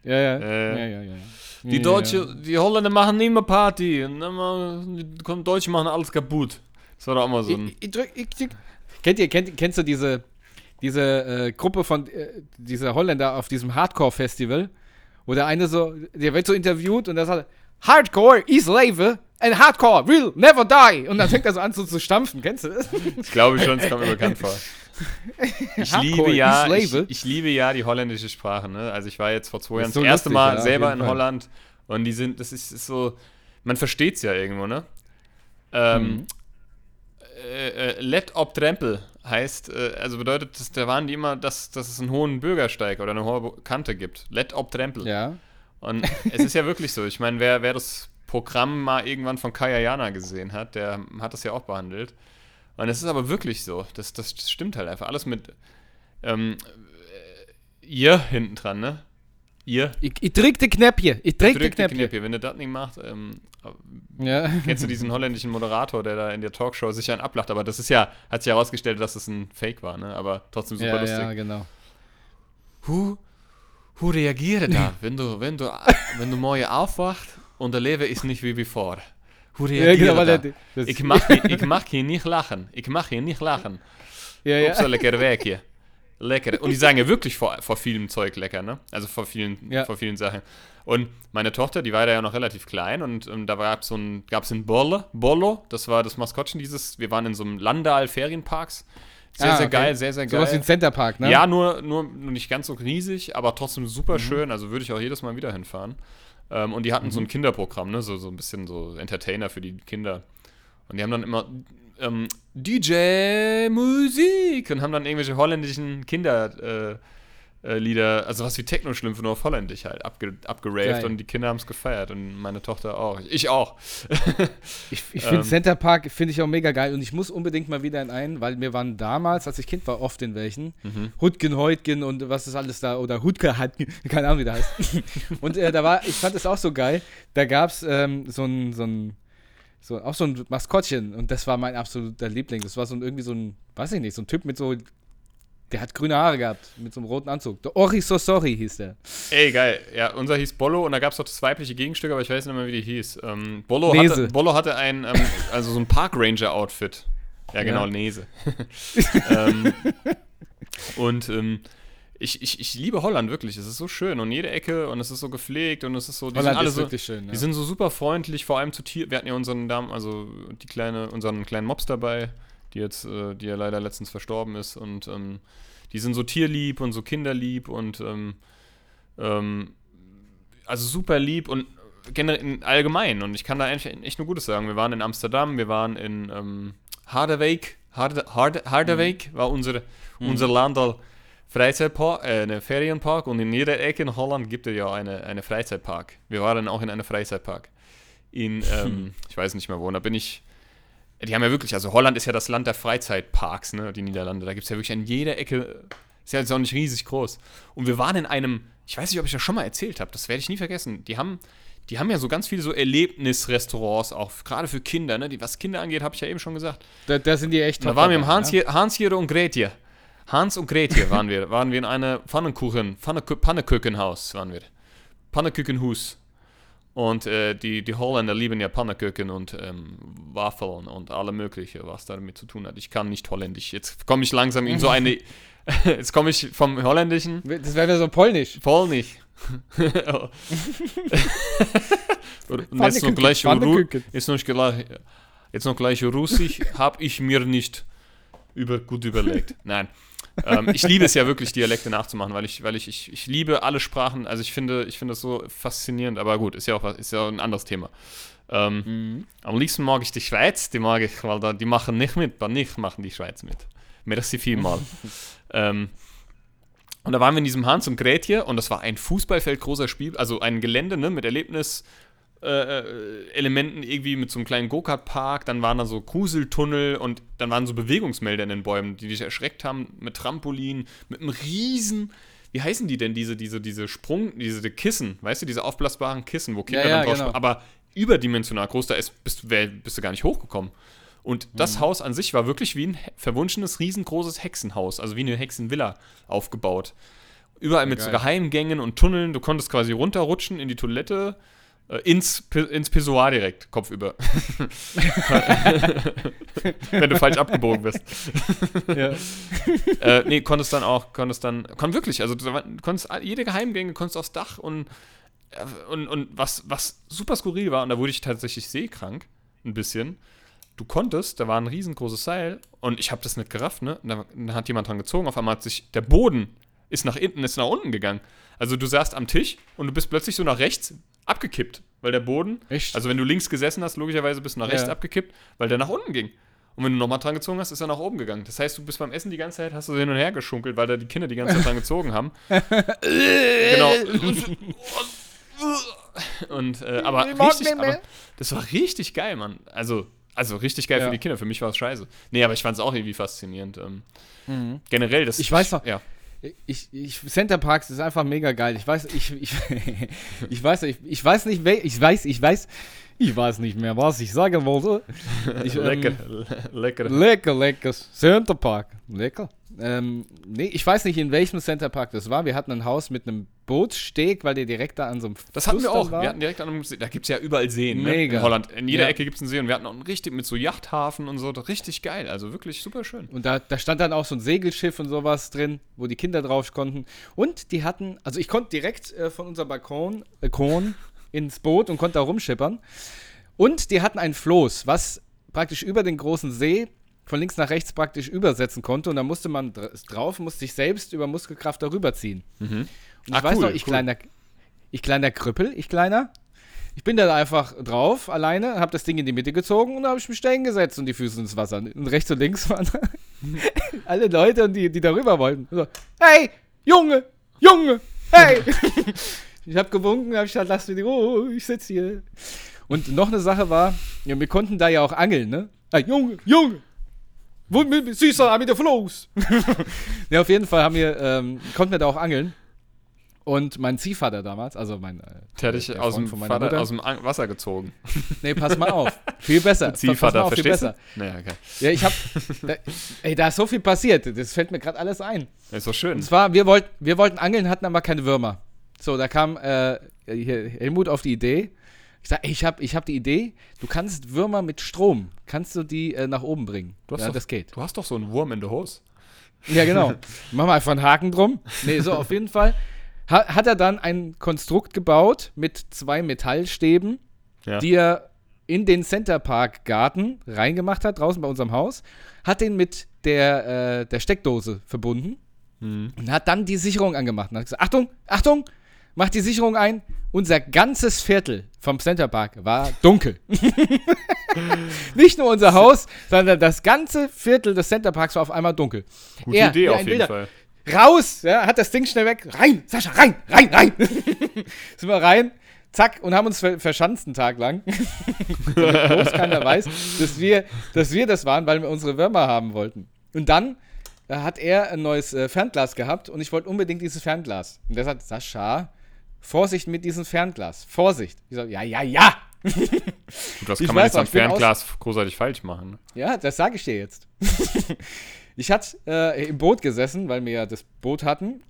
ja. Äh. ja, ja, ja. die. Deutsche, die Holländer machen nie mehr Party. Und dann mal- die kommen- Deutsche machen alles kaputt. Das war doch auch mal so ein. Ich, ich drück, ich, drück. Kennt ihr, kennt, kennst du diese, diese äh, Gruppe von äh, dieser Holländer auf diesem Hardcore-Festival, wo der eine so, der wird so interviewt und der sagt, Hardcore is Leben and Hardcore will never die. Und dann fängt er so an so zu stampfen, kennst du das? Ich glaube schon, es kommt mir bekannt vor. Ich Hardcore liebe ja, ich, ich liebe ja die holländische Sprache. Ne? Also ich war jetzt vor zwei Jahren Ist so das erste Mal ja, selber in Fall. Holland und die sind, das ist, ist so, man versteht es ja irgendwo, ne? Ähm, Mhm. äh, äh, let op Trempel heißt, äh, also bedeutet, dass, da waren die immer, dass, dass es einen hohen Bürgersteig oder eine hohe Kante gibt. Let ob Trempel. Ja. Und es ist ja wirklich so. Ich meine, wer, wer das Programm mal irgendwann von Kaya Jana gesehen hat, der hat das ja auch behandelt. Und es ist aber wirklich so. Das, das, stimmt halt einfach. Alles mit ähm, äh, ihr hinten dran, ne? Ihr. Ich, ich drück die Knäppchen. Ich drück, die Drück die Knäppchen. Knöpfe. Wenn du das nicht machst, ähm, Ja. kennst du diesen holländischen Moderator, der da in der Talkshow sich einen ablacht. Aber das ist ja, hat sich herausgestellt, dass das ein Fake war, ne? Aber trotzdem super ja, lustig. ja, genau. Hoe, hoe reagier je da, wenn du, wenn du, wenn du morgen aufwacht und der Leben ist nicht wie bevor? Hoe Ja, reagier genau, je weil da? der, das, Ich mag, hier- ich mag hier nicht lachen. Ich mag hier nicht lachen. ja, Ja. Op ja. so lecker weg hier. Lecker. Und die sagen ja wirklich vor, vor vielem Zeug lecker, ne? Also vor vielen, Ja. vor vielen Sachen. Und meine Tochter, die war da ja noch relativ klein und ähm, da gab es so ein, gab's ein Bolle, Bollo, das war das Maskottchen dieses, wir waren in so einem Landal Ferienparks. Sehr, Ah, sehr okay. geil, sehr, sehr geil. Sowas wie ein Centerpark, ne? Ja, nur, nur, nur nicht ganz so riesig, aber trotzdem super Mhm. schön. Also würde ich auch jedes Mal wieder hinfahren. Ähm, und die hatten Mhm. so ein Kinderprogramm, ne? so, so ein bisschen so Entertainer für die Kinder. Und die haben dann immer ähm, DJ-Musik und haben dann irgendwelche holländischen Kinderlieder, äh, äh, Lieder, also was wie Techno-Schlümpfe, nur auf Holländisch halt, abge, abgeraved und die Kinder haben es gefeiert und meine Tochter auch. Ich auch. Ich, ich finde Ähm. Centerpark finde ich auch mega geil und ich muss unbedingt mal wieder in einen, weil wir waren damals, als ich Kind war, oft in welchen. Mhm. Hutgen, Heutgen und was ist alles da oder Hutke Hatgen, keine Ahnung wie der heißt. und äh, da war, ich fand es auch so geil. Da gab es ähm, so ein, so ein, so, auch so ein Maskottchen und das war mein absoluter Liebling. Das war so ein, irgendwie so ein, weiß ich nicht, so ein Typ mit so, der hat grüne Haare gehabt, mit so einem roten Anzug. Der Ori So Sorry hieß der. Ey, geil. Ja, unser hieß Bollo und da gab es doch das weibliche Gegenstück, aber ich weiß nicht mehr, wie die hieß. Ähm, Bollo, Nese. hatte, Bollo hatte ein, ähm, also so ein Park Ranger-Outfit. Ja, genau, Ja. Nese. ähm, und ähm, ich, ich, ich liebe Holland wirklich. Es ist so schön und jede Ecke und es ist so gepflegt und es ist so. Die sind Holland alle ist so. wirklich schön. Ja. Die sind so super freundlich, vor allem zu Tier. Wir hatten ja unseren Damen, also die kleine, unseren kleinen Mops dabei, die jetzt, äh, die ja leider letztens verstorben ist. Und ähm, die sind so tierlieb und so kinderlieb und ähm, ähm, also super lieb und generell in- allgemein. Und ich kann da eigentlich echt nur Gutes sagen. Wir waren in Amsterdam, wir waren in ähm, Harderwijk. Harde, Harde, Harderwijk war unsere, unser Landal Freizeitpark, äh, eine Ferienpark und in jeder Ecke in Holland gibt es ja eine, eine Freizeitpark. Wir waren auch in einem Freizeitpark. In, ähm, ich weiß nicht mehr wo, und da bin ich. Die haben ja wirklich, also Holland ist ja das Land der Freizeitparks, ne, die Niederlande. Da gibt es ja wirklich an jeder Ecke, ist ja jetzt auch nicht riesig groß. Und wir waren in einem, ich weiß nicht, ob ich das schon mal erzählt habe, das werde ich nie vergessen. Die haben, die haben ja so ganz viele so Erlebnisrestaurants, auch gerade für Kinder, ne, die, was Kinder angeht, habe ich ja eben schon gesagt. da, da sind die echt Da top waren wir im Hans, ja? hier, Hans hier und Gretje. Hans und Gretje waren wir. Waren wir in einem Pfannenkuchen, Pfannekü waren wir. Pannekuchenhus. Und äh, die, die Holländer lieben ja Pannekuchen und ähm, Waffeln und alle mögliche, was damit zu tun hat. Ich kann nicht holländisch. Jetzt komme ich langsam in so eine... Jetzt komme ich vom Holländischen Das wäre so polnisch. nicht. Und jetzt noch gleich, jetzt noch gleich, jetzt noch gleich Russisch habe ich mir nicht über, gut überlegt. Nein. Ähm, ich liebe es ja wirklich, Dialekte nachzumachen, weil ich, weil ich, ich, ich liebe alle Sprachen. Also ich finde, ich finde das so faszinierend, aber gut, ist ja auch was, ist ja ein anderes Thema. Ähm, Mhm. Am liebsten mag ich die Schweiz, die mag ich, weil da, die machen nicht mit, bei nicht machen die Schweiz mit. Merci vielmal. ähm, und da waren wir in diesem Hans und Gretje und das war ein Fußballfeld großer Spiel, also ein Gelände ne, mit Erlebnis. Äh, äh, Elementen irgendwie mit so einem kleinen Go-Kart-Park, dann waren da so Gruseltunnel und dann waren so Bewegungsmelder in den Bäumen, die dich erschreckt haben, mit Trampolin, mit einem riesen, wie heißen die denn, diese, diese, diese Sprung, diese Kissen, weißt du, diese aufblasbaren Kissen, wo Kinder Ja, ja, dann drauf genau. aber überdimensional groß, da ist, bist, wär, bist du gar nicht hochgekommen. Und Mhm. das Haus an sich war wirklich wie ein he- verwunschenes, riesengroßes Hexenhaus, also wie eine Hexenvilla aufgebaut. Überall mit so geil. Geheimgängen und Tunneln. Du konntest quasi runterrutschen in die Toilette, ins, Pi- ins Pissoir direkt, kopfüber. Wenn du falsch abgebogen bist. Ja. äh, nee, konntest dann auch, konntest dann, kon wirklich, also du konntest jede Geheimgänge, konntest aufs Dach und, äh, und, und was, was super skurril war, und da wurde ich tatsächlich seekrank, ein bisschen, du konntest, da war ein riesengroßes Seil und ich habe das nicht gerafft, ne? Und da, da hat jemand dran gezogen, auf einmal hat sich der Boden ist nach hinten, ist nach unten gegangen. Also du saßt am Tisch und du bist plötzlich so nach rechts abgekippt, weil der Boden, Echt? also wenn du links gesessen hast, logischerweise bist du nach rechts Ja. abgekippt, weil der nach unten ging. Und wenn du nochmal dran gezogen hast, ist er nach oben gegangen. Das heißt, du bist beim Essen die ganze Zeit, hast du hin und her geschunkelt, weil da die Kinder die ganze Zeit dran gezogen haben. genau. Und, äh, aber richtig, aber das war richtig geil, Mann. Also, also richtig geil Ja. für die Kinder. Für mich war es scheiße. Nee, aber ich fand es auch irgendwie faszinierend. Ähm, Generell, das Ich weiß noch- Ja. Ich, ich, Center Parks ist einfach mega geil. Ich weiß, ich, ich, ich weiß, ich, ich weiß nicht, ich weiß, ich weiß, ich weiß nicht mehr, was ich sagen wollte. Ich, lecker, Ähm, lecker. lecker, lecker. Center Park. Lecker. Ähm, nee, ich weiß nicht, in welchem Center Park das war. Wir hatten ein Haus mit einem Bootssteg, weil der direkt da an so einem Das hatten wir auch. war. Wir hatten direkt an einem See. Da gibt es ja überall Seen. Ne? Mega. In Holland. In jeder Ja. Ecke gibt es einen See und wir hatten auch einen richtig mit so Yachthafen und so. Richtig geil. Also wirklich super schön. Und da, da stand dann auch so ein Segelschiff und sowas drin, wo die Kinder drauf konnten. Und die hatten, also ich konnte direkt äh, von unserem Balkon, Balkon ins Boot und konnte da rumschippern. Und die hatten ein Floß, was praktisch über den großen See von links nach rechts praktisch übersetzen konnte. Und da musste man dr drauf, musste sich selbst über Muskelkraft darüber ziehen. Und ich Ah, weiß cool, noch, ich cool. kleiner, ich kleiner Krüppel, ich kleiner. Ich bin da einfach drauf, alleine, habe das Ding in die Mitte gezogen und da habe ich mich da hingesetzt und die Füße ins Wasser. Und rechts und links waren alle Leute, die, die darüber wollten. So, hey, Junge, Junge, hey. ich habe gewunken, habe ich gesagt, lass mir die Ruhe, ich sitze hier. Und noch eine Sache war, ja, wir konnten da ja auch angeln, ne? Hey, Junge, Junge, süßer, mit der Floß. ja, auf jeden Fall haben wir, ähm, konnten wir da auch angeln. Und mein Ziehvater damals, also mein. Äh, Der hat dich aus dem, Vater, Mutter. aus dem Wasser gezogen. Nee, pass mal auf. Viel besser. Ziehvater, auf, viel verstehst besser. du? Naja, okay. Ja, ich hab. Da, ey, da ist so viel passiert. Das fällt mir gerade alles ein. Ist doch schön. Und zwar, wir, wollt, wir wollten angeln, hatten aber keine Würmer. So, da kam äh, Helmut auf die Idee. Ich sag, ey, ich hab, ich hab die Idee, du kannst Würmer mit Strom, kannst du die äh, nach oben bringen. Du hast ja, doch, das geht. Du hast doch so einen Wurm in der Hose. Ja, genau. Machen wir einfach einen Haken drum. Nee, so, auf jeden Fall ha, hat er dann ein Konstrukt gebaut mit zwei Metallstäben, Ja. die er in den Centerpark Garten reingemacht hat, draußen bei unserem Haus, hat den mit der, äh, der Steckdose verbunden Mhm. und hat dann die Sicherung angemacht und hat gesagt, Achtung, Achtung, mach die Sicherung ein. Unser ganzes Viertel vom Centerpark war dunkel. Nicht nur unser Haus, sondern das ganze Viertel des Centerparks war auf einmal dunkel. Gute Er, Idee auf jeden Wilder. Fall. Raus, ja, hat das Ding schnell weg. Rein, Sascha, rein, rein, rein. Sind wir rein, zack, und haben uns ver verschanzt einen Tag lang. Bloß keiner weiß, dass wir, dass wir das waren, weil wir unsere Würmer haben wollten. Und dann hat er ein neues äh, Fernglas gehabt und ich wollte unbedingt dieses Fernglas. Und der sagt, Sascha, Vorsicht mit diesem Fernglas. Vorsicht. Ich so, ja, ja, ja. Das kann man jetzt am Fernglas großartig falsch machen. ne? Ja, das sage ich dir jetzt. ich hatte äh, im Boot gesessen, weil wir ja das Boot hatten.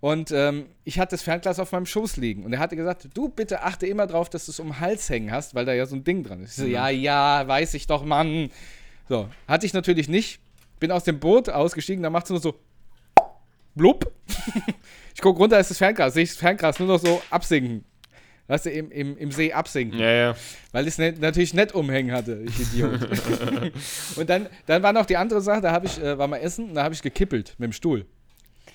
Und ähm, ich hatte das Fernglas auf meinem Schoß liegen. Und er hatte gesagt, du bitte achte immer drauf, dass du es um den Hals hängen hast, weil da ja so ein Ding dran ist. Ich so, ja, ja, weiß ich doch, Mann. So, hatte ich natürlich nicht. Bin aus dem Boot ausgestiegen, da macht es nur so blub. ich gucke runter, ist das Fernglas. Sehe ich das Fernglas nur noch so absinken. Weißt du, im, im, im See absinken. Ja, ja. Weil ich es ne, natürlich nicht umhängen hatte, ich Idiot. und dann, dann war noch die andere Sache, da habe ich, äh, war mal essen, da habe ich gekippelt mit dem Stuhl.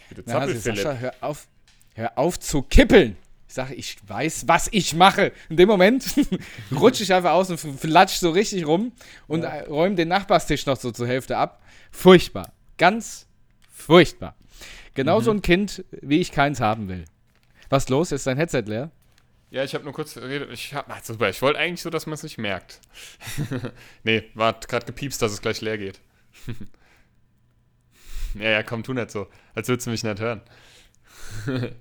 Bitte Zappel, Sascha, Philipp. hör auf, hör auf zu kippeln. Ich sage, ich weiß, was ich mache. In dem Moment rutsche ich einfach aus und flatsch so richtig rum und äh, räume den Nachbarstisch noch so zur Hälfte ab. Furchtbar. Ganz furchtbar. Genau Mhm. so ein Kind, wie ich keins haben will. Was los? Ist dein Headset leer? Ja, ich habe nur kurz geredet. Ich hab, ach, super. Ich wollte eigentlich so, dass man es nicht merkt. nee, war gerade gepiepst, dass es gleich leer geht. ja, ja, komm, tu nicht so. Als würdest du mich nicht hören.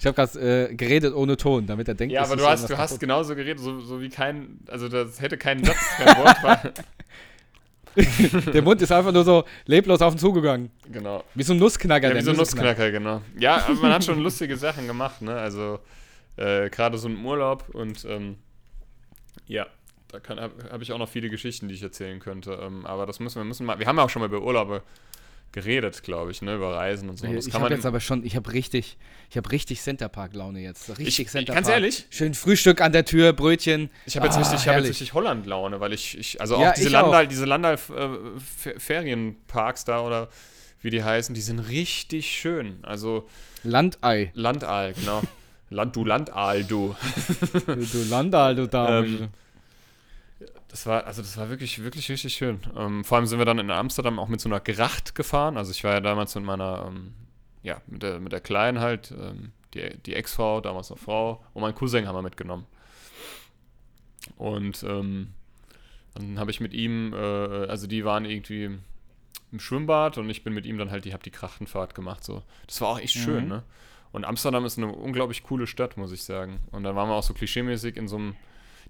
Ich habe gerade äh, geredet ohne Ton, damit er denkt, Ja, aber du hast, du hast genauso geredet, so, so wie kein. Also, das hätte keinen Satz, kein Wort war. Der Mund ist einfach nur so leblos auf ihn zugegangen. Genau. Wie so ein Nussknacker. Ja, wie so ein Nussknacker. Nussknacker, genau. Ja, aber man hat schon lustige Sachen gemacht, ne? Also, äh, gerade so im Urlaub und, ähm, ja, da habe hab ich auch noch viele Geschichten, die ich erzählen könnte. Ähm, aber das müssen wir müssen mal. Wir haben ja auch schon mal über Urlaube geredet, glaube ich, ne? Über Reisen und so. Das Ich habe jetzt aber schon, ich habe richtig, ich habe richtig Centerpark-Laune jetzt. Richtig Ich- Centerpark. ganz ehrlich? Schön Frühstück an der Tür, Brötchen. Ich habe jetzt Ah, richtig, ich hab jetzt richtig Holland-Laune, weil ich, ich also auch Ja, diese ich auch. Landal, diese Landal-Ferienparks da oder wie die heißen, die sind richtig schön. Also Landei. Landaal, genau. Land, du Landaal, du. Du Landal, du Dame. Ähm, das war, also das war wirklich, wirklich richtig schön. Ähm, vor allem sind wir dann in Amsterdam auch mit so einer Gracht gefahren. Also ich war ja damals mit meiner, ähm, ja, mit der, mit der Kleinen halt, ähm, die, die Ex-Frau, damals noch Frau, und meinen Cousin haben wir mitgenommen. Und ähm, dann habe ich mit ihm, äh, also die waren irgendwie im Schwimmbad und ich bin mit ihm dann halt, die habe die Krachtenfahrt gemacht. So. Das war auch echt schön, Mhm. ne? Und Amsterdam ist eine unglaublich coole Stadt, muss ich sagen. Und dann waren wir auch so klischeemäßig in so einem,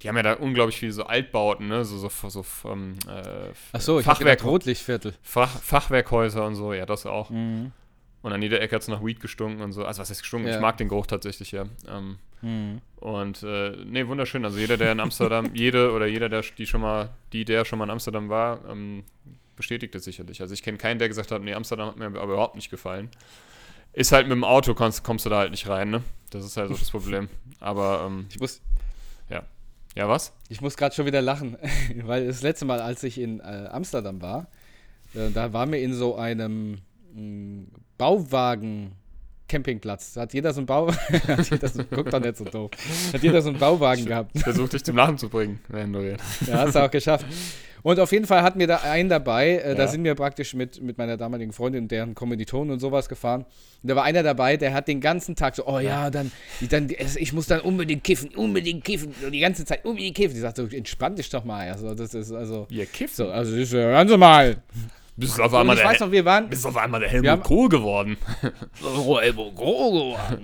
die haben ja da unglaublich viele so Altbauten, ne? So, so, so ähm, äh, Ach so, Fachwerk, Fachwerk Rotlichtviertel. Fach, Fachwerkhäuser und so, ja, das auch. Mhm. Und an jeder Ecke hat es nach Weed gestunken und so. Also was heißt gestunken? Ja. Ich mag den Geruch tatsächlich, ja. Ähm, Mhm. und äh, nee, wunderschön. Also jeder, der in Amsterdam, jede oder jeder, der die schon mal, die, der schon mal in Amsterdam war, ähm, bestätigt das sicherlich. Also ich kenne keinen, der gesagt hat, nee, Amsterdam hat mir aber überhaupt nicht gefallen. Ist halt mit dem Auto kommst, kommst du da halt nicht rein, ne? Das ist halt so das Problem. Aber ähm, Ich muss, ja, was? Ich muss gerade schon wieder lachen, weil das letzte Mal, als ich in äh, Amsterdam war, äh, da waren wir in so einem mh, Bauwagen-Campingplatz. Da hat jeder so einen Bau... hat jeder so, guck doch nicht so doof. Hat jeder so einen Bauwagen gehabt. Versuch dich zum Lachen zu bringen, du redest. Ja, hast du auch geschafft. Und auf jeden Fall hatten wir da einen dabei, äh, da Ja. sind wir praktisch mit, mit meiner damaligen Freundin und deren Kommilitonen und sowas gefahren. Und da war einer dabei, der hat den ganzen Tag so, oh ja, dann, dann ich muss dann unbedingt kiffen, unbedingt kiffen, so die ganze Zeit unbedingt kiffen. Ich sagte, so, entspann dich doch mal. Also, das ist also, Ihr kifft. so, also, das ist, äh, hören Sie mal. Bist du auf Und einmal ich der, weiß noch, wir waren, bist auf einmal der Wir haben- Helmut Kohl geworden.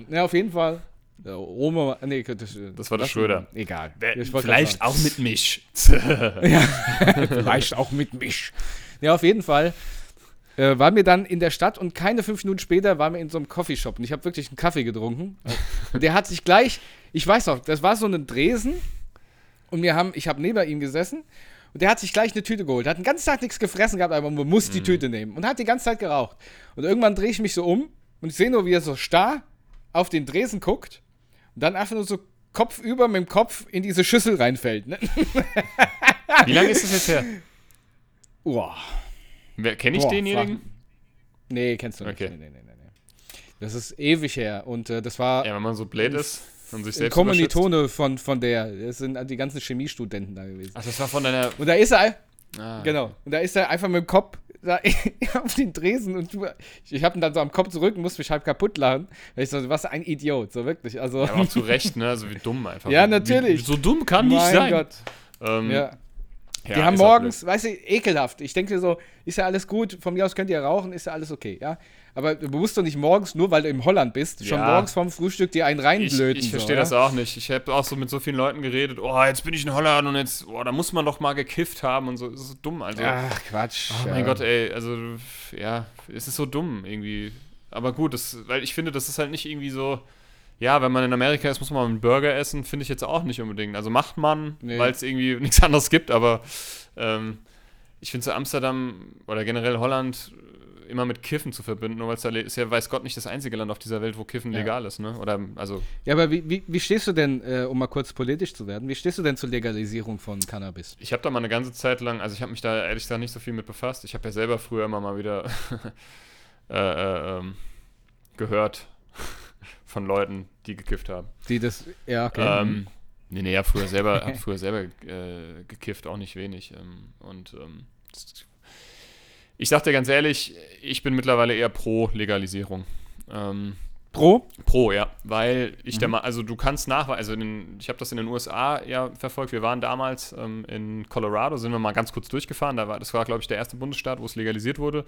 ja, auf jeden Fall. Roma, nee, das, Das war der das- Schröder. Egal. Wer- Ich wollte Vielleicht auch mit mich. Vielleicht auch mit mich. Ja, auf jeden Fall äh, waren wir dann in der Stadt und keine fünf Minuten später waren wir in so einem Coffeeshop und ich habe wirklich einen Kaffee getrunken. Und der hat sich gleich, ich weiß noch, das war so ein Dresen und wir haben, ich habe neben ihm gesessen und der hat sich gleich eine Tüte geholt. Hat den ganzen Tag nichts gefressen gehabt, aber man muss die Tüte nehmen und hat die ganze Zeit geraucht. Und irgendwann drehe ich mich so um und ich sehe nur, wie er so starr auf den Dresen guckt und dann einfach nur so kopfüber mit dem Kopf in diese Schüssel reinfällt. Ne? Wie lange ist das jetzt her? Wer Kenne ich Boah, denjenigen? frag- Nee, kennst du nicht. Okay. Nee, nee, nee, nee. Das ist ewig her. Und äh, das war Ja, wenn man so blöd ist und sich ein selbst. Kommilitone von, von der. Das sind die ganzen Chemiestudenten da gewesen. Ach, das war von deiner. Und da ist er, Ah. genau. Und da ist er einfach mit dem Kopf da auf den Dresen und du, ich habe ihn dann so am Kopf zurück und musste mich halb kaputt lachen. Weil ich so, was ein Idiot, so wirklich. Also, Ja, aber auch zu Recht, ne? Also wie dumm einfach. Ja, natürlich. Wie, so dumm kann nicht mein sein. Gott. Ähm, Ja. Ja, die haben morgens, weißt du, ekelhaft. Ich denke so, ist ja alles gut, von mir aus könnt ihr rauchen, ist ja alles okay, ja. Aber du musst doch nicht morgens, nur weil du in Holland bist, schon Ja. morgens vorm Frühstück dir einen Ich, reinblöden. ich verstehe so, das auch nicht. Ich habe auch so mit so vielen Leuten geredet, oh, jetzt bin ich in Holland und jetzt, oh, da muss man doch mal gekifft haben und so. Das ist so dumm, also. Ach, Quatsch. Oh ja. mein Gott, ey, also ja, es ist so dumm irgendwie. Aber gut, das, weil ich finde, das ist halt nicht irgendwie so. Ja, wenn man in Amerika ist, muss man mal einen Burger essen, finde ich jetzt auch nicht unbedingt. Also macht man, Nee. weil es irgendwie nichts anderes gibt, aber ähm, ich finde so Amsterdam oder generell Holland äh, immer mit Kiffen zu verbinden, nur weil es da ist ja, weiß Gott, nicht das einzige Land auf dieser Welt, wo Kiffen Ja. legal ist, ne? Oder, also, Ja, aber wie, wie, wie stehst du denn, äh, um mal kurz politisch zu werden, wie stehst du denn zur Legalisierung von Cannabis? ich habe da mal eine ganze Zeit lang, also ich habe mich da ehrlich gesagt nicht so viel mit befasst. Ich habe ja selber früher immer mal wieder äh, äh, ähm, gehört von Leuten, die gekifft haben. Die das, ja, okay. Ähm, nee, nee, ja, früher selber, hab früher selber äh, gekifft, auch nicht wenig. Ähm, und ähm, ich sag dir ganz ehrlich, ich bin mittlerweile eher pro Legalisierung. Ähm, Pro? Pro, ja, weil ich der mal, also du kannst nachweisen, also in den, ich habe das in den USA ja verfolgt. Wir waren damals ähm, in Colorado, sind wir mal ganz kurz durchgefahren. Da war, das war, glaube ich, der erste Bundesstaat, wo es legalisiert wurde.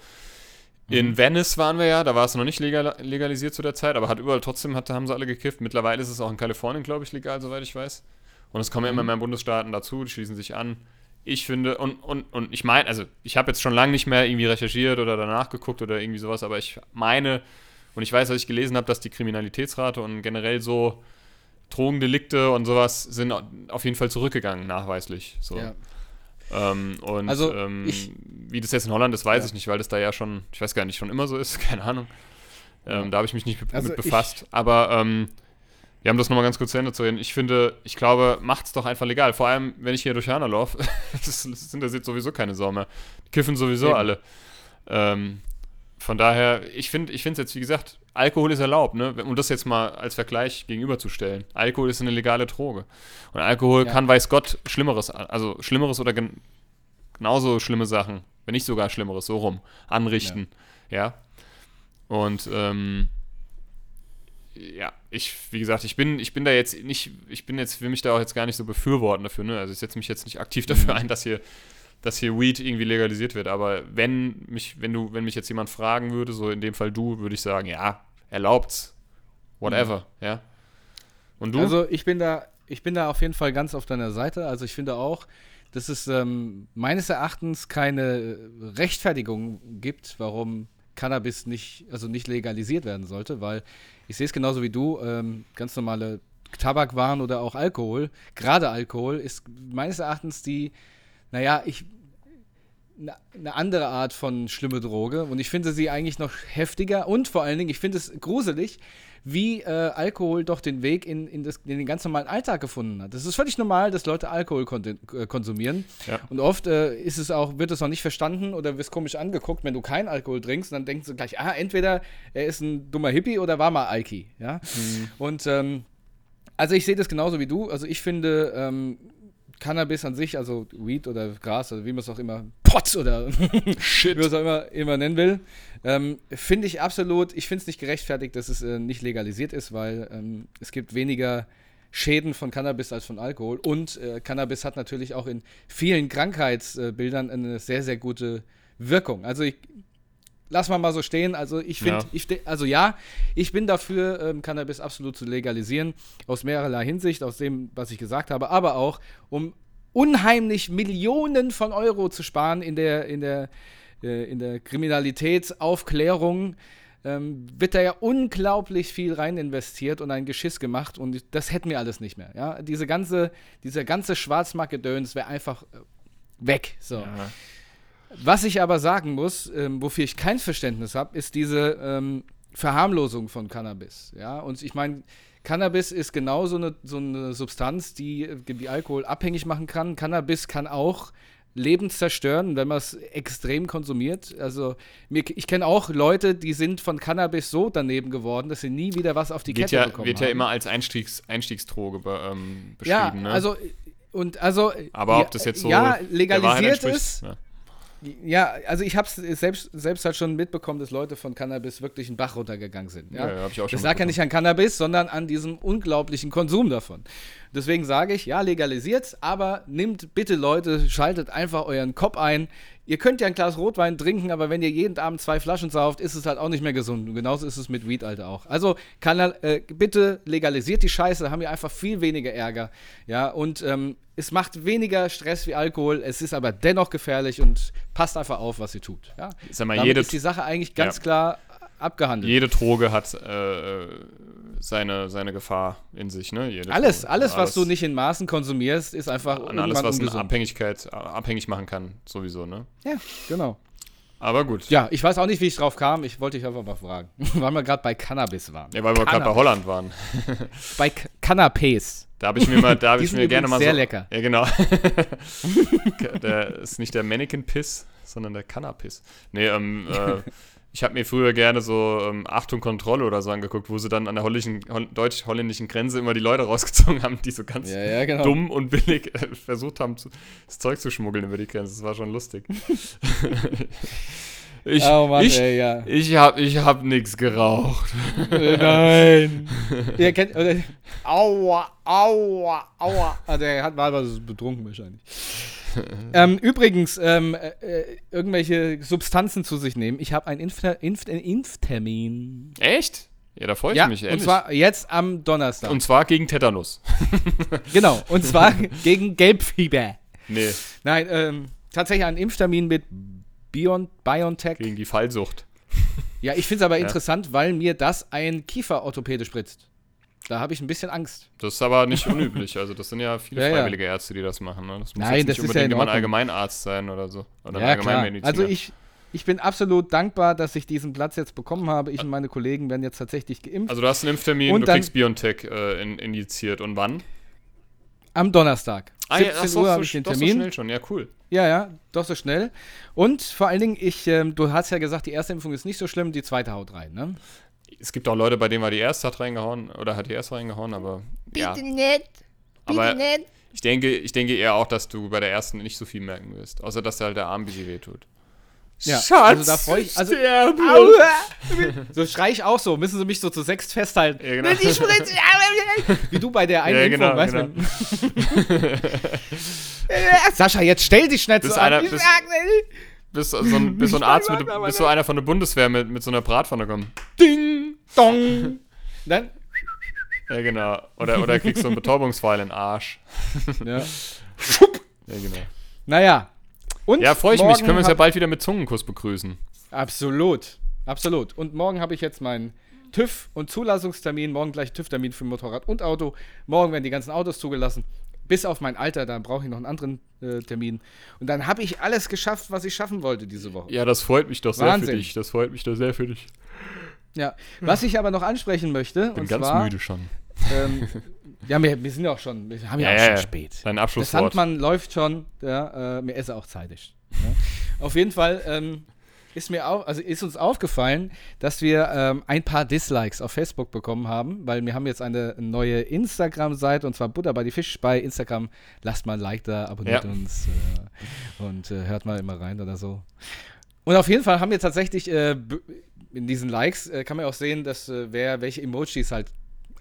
In Venice waren wir ja, da war es noch nicht legal, legalisiert zu der Zeit, aber hat überall trotzdem, hat, haben sie alle gekifft. Mittlerweile ist es auch in Kalifornien, glaube ich, legal, soweit ich weiß. Und es kommen ja immer mehr Bundesstaaten dazu, die schließen sich an. Ich finde, und, und, und ich meine, also ich habe jetzt schon lange nicht mehr irgendwie recherchiert oder danach geguckt oder irgendwie sowas, aber ich meine, und ich weiß, dass ich gelesen habe, dass die Kriminalitätsrate und generell so Drogendelikte und sowas sind auf jeden Fall zurückgegangen, nachweislich. So. Ja. Ähm, und Also, ähm, ich- wie das jetzt in Holland ist, weiß Ja. ich nicht, weil das da ja schon, ich weiß gar nicht, schon immer so ist, keine Ahnung. Ähm, Ja. Da habe ich mich nicht mit, Also mit ich- befasst. Aber ähm, wir haben das nochmal ganz kurz zu Ende zu reden. Ich finde, ich glaube, macht's doch einfach legal. Vor allem, wenn ich hier durch Hanau laufe, sind das jetzt sowieso keine Sau mehr. Die kiffen sowieso Eben. alle. Ähm, von daher, ich finde ich es jetzt, wie gesagt, Alkohol ist erlaubt, ne? Um das jetzt mal als Vergleich gegenüberzustellen. Alkohol ist eine legale Droge. Und Alkohol Ja. kann, weiß Gott, Schlimmeres, also Schlimmeres oder gen genauso schlimme Sachen, wenn nicht sogar Schlimmeres, so rum, anrichten. Ja. Und ähm, ja, ich, wie gesagt, ich bin, ich bin da jetzt nicht, ich bin jetzt, will mich da auch jetzt gar nicht so befürworten dafür, ne? Also ich setze mich jetzt nicht aktiv dafür Mhm. ein, dass hier, dass hier Weed irgendwie legalisiert wird. Aber wenn mich, wenn du, wenn mich jetzt jemand fragen würde, so in dem Fall du, würde ich sagen, ja, erlaubt's. Whatever, ja. Und du? Also ich bin da, ich bin da auf jeden Fall ganz auf deiner Seite. Also ich finde auch, dass es ähm, meines Erachtens keine Rechtfertigung gibt, warum Cannabis nicht, also nicht legalisiert werden sollte, weil ich sehe es genauso wie du, ähm, ganz normale Tabakwaren oder auch Alkohol, gerade Alkohol, ist meines Erachtens die, naja, ich eine andere Art von schlimme Droge und ich finde sie eigentlich noch heftiger und vor allen Dingen, ich finde es gruselig, wie äh, Alkohol doch den Weg in, in, das, in den ganz normalen Alltag gefunden hat. Das ist völlig normal, dass Leute Alkohol konti- äh, konsumieren Ja. und oft äh, ist es auch, wird es auch nicht verstanden oder wirst komisch angeguckt, wenn du keinen Alkohol trinkst, dann denkst du gleich, ah, entweder er ist ein dummer Hippie oder war mal Alki, ja. Und ähm, also ich sehe das genauso wie du. Also ich finde ähm, Cannabis an sich, also Weed oder Gras oder wie man es auch immer, Potz oder Shit. wie man es auch immer, immer nennen will, ähm, finde ich absolut, ich finde es nicht gerechtfertigt, dass es äh, nicht legalisiert ist, weil ähm, es gibt weniger Schäden von Cannabis als von Alkohol und äh, Cannabis hat natürlich auch in vielen Krankheitsbildern eine sehr, sehr gute Wirkung. Also ich lass mal mal so stehen. Also ich finde, Ja. ich also ja, ich bin dafür, ähm, Cannabis absolut zu legalisieren, aus mehrerlei Hinsicht, aus dem, was ich gesagt habe, aber auch, um unheimlich Millionen von Euro zu sparen in der, in der, äh, in der Kriminalitätsaufklärung. Ähm, wird da ja unglaublich viel rein investiert und ein Geschiss gemacht und das hätten wir alles nicht mehr. Ja? Diese ganze, dieser ganze Schwarzmarktgedöns wäre einfach äh, weg. So. Ja. Was ich aber sagen muss, ähm, wofür ich kein Verständnis habe, ist diese ähm, Verharmlosung von Cannabis. Ja, und ich meine, Cannabis ist genau so eine, so eine Substanz, die wie Alkohol abhängig machen kann. Cannabis kann auch Leben zerstören, wenn man es extrem konsumiert. Also mir, ich kenne auch Leute, die sind von Cannabis so daneben geworden, dass sie nie wieder was auf die Wird Kette ja, bekommen wird haben. ja immer als Einstiegs, Einstiegsdroge be, ähm, ja, beschrieben, ne? also und also Aber ja, ob das jetzt so ja legalisiert ist, ja. Ja, also ich habe es selbst, selbst halt schon mitbekommen, dass Leute von Cannabis wirklich einen Bach runtergegangen sind. Ja, Ja, ja, hab ich auch schon Das lag ja nicht an Cannabis, sondern an diesem unglaublichen Konsum davon. Deswegen sage ich, ja, legalisiert, aber nimmt bitte Leute, schaltet einfach euren Kopf ein. Ihr könnt ja ein Glas Rotwein trinken, aber wenn ihr jeden Abend zwei Flaschen sauft, ist es halt auch nicht mehr gesund. Und genauso ist es mit Weed, Alter, auch. Also, kann, äh, bitte legalisiert die Scheiße, da haben wir einfach viel weniger Ärger. Ja, und ähm, es macht weniger Stress wie Alkohol, es ist aber dennoch gefährlich und passt einfach auf, was ihr tut. Ja? Sag mal, Damit jede, ist die Sache eigentlich ganz Ja. klar abgehandelt. jede Droge hat äh, seine, seine Gefahr in sich, ne? Jede alles, Droge. alles, was du nicht in Maßen konsumierst, ist einfach An alles, was eine ungesund. Abhängigkeit äh, abhängig machen kann, sowieso, ne? Ja, genau. Aber gut. Ja, ich weiß auch nicht, wie ich drauf kam. Ich wollte dich einfach mal fragen, weil wir gerade bei Cannabis waren. Ja, weil wir gerade bei Cannabis. Holland waren. Bei K Canapés. Da habe ich mir mal, da habe ich mir gerne mal sehr so, lecker. Ja, genau. der ist nicht der Mannequin Piss, sondern der Cannabis. Nee, ähm, äh, ich habe mir früher gerne so ähm, Achtung Kontrolle oder so angeguckt, wo sie dann an der holländischen, hol deutsch-holländischen Grenze immer die Leute rausgezogen haben, die so ganz Ja, ja, genau. dumm und billig äh, versucht haben, zu, das Zeug zu schmuggeln über die Grenze. Das war schon lustig. ich oh Mann, ich, ey, ja. ich hab, ich hab nix geraucht. Nein. Ihr kennt, oder, aua, aua, aua. Ah, der hat mal was betrunken wahrscheinlich. ähm, übrigens, ähm, äh, äh, irgendwelche Substanzen zu sich nehmen. Ich habe einen Impf Impf Impftermin. Echt? Ja, da freue ich Ja, mich. und ehrlich. zwar jetzt am Donnerstag. und zwar gegen Tetanus. genau, und zwar gegen Gelbfieber. Nee, Nein, ähm, tatsächlich einen Impftermin mit Bion BioNTech. gegen die Fallsucht. Ja, ich finde es aber Ja. interessant, weil mir das ein Kieferorthopäde spritzt. Da habe ich ein bisschen Angst. Das ist aber nicht unüblich. Also das sind ja viele Ja, ja. freiwillige Ärzte, die das machen. Ne? Das muss Nein, jetzt nicht ja unbedingt in immer ein. Allgemeinarzt sein oder so. Oder Ja, klar. Allgemeinmediziner. Also ich, ich bin absolut dankbar, dass ich diesen Platz jetzt bekommen habe. Ich und meine Kollegen werden jetzt tatsächlich geimpft. Also du hast einen Impftermin, Und du kriegst Biontech äh, in, injiziert. Und wann? am Donnerstag. Ah, 17 ja, Uhr so, habe ich den doch so Termin. schnell schon, ja, cool. Ja, ja, doch so schnell. Und vor allen Dingen, ich, ähm, du hast ja gesagt, die erste Impfung ist nicht so schlimm, die zweite haut rein, ne? Es gibt auch Leute, bei denen war die erste hat reingehauen oder hat die erste reingehauen, aber ja. Bitte nicht. Bitte Aber nicht. ich denke, ich denke eher auch, dass du bei der ersten nicht so viel merken wirst. Außer, dass dir halt der Arm ein bisschen wehtut. Ja, Schatz, also da freu ich- also-. So schrei ich auch so, müssen sie mich so zu sechst festhalten. Ja, genau. Wie du bei der einen Ja, Impfung, genau, weißt genau. du? Sascha, jetzt stell dich nicht Bis so einer, an. bis, bis so ein, bis so ein Arzt, mit, bis so einer von der Bundeswehr mit, mit so einer Bratpfanne kommt. Ding, dong. Dann, Ja, genau. Oder, oder kriegst so einen Betäubungspfeil in den Arsch. ja. Ja, genau. Naja. Und Ja, freue ich mich. Können wir uns ja bald wieder mit Zungenkuss begrüßen. Absolut. Absolut. Und morgen habe ich jetzt meinen TÜV- und Zulassungstermin. Morgen gleich TÜV-Termin für Motorrad und Auto. Morgen werden die ganzen Autos zugelassen. Bis auf mein Alter, da brauche ich noch einen anderen äh, Termin. Und dann habe ich alles geschafft, was ich schaffen wollte diese Woche. Ja, das freut mich doch sehr Wahnsinn. für dich. Das freut mich doch sehr für dich. Ja. Was ich aber noch ansprechen möchte, Bin und ganz zwar, müde schon. Ähm, ja, wir, sind ja auch schon, wir haben ja, Ja, auch schon spät. Dein Der Abschlusswort. Sandmann läuft schon, ja, äh, mir ist er auch zeitig. Auf jeden Fall ähm, ist mir auch, also ist uns aufgefallen, dass wir ähm, ein paar Dislikes auf Facebook bekommen haben, weil wir haben jetzt eine neue Instagram-Seite und zwar Butter bei die Fisch bei Instagram. Lasst mal ein Like da, abonniert Ja. uns äh, und äh, hört mal immer rein oder so. Und auf jeden Fall haben wir tatsächlich äh, in diesen Likes äh, kann man auch sehen, dass äh, wer welche Emojis halt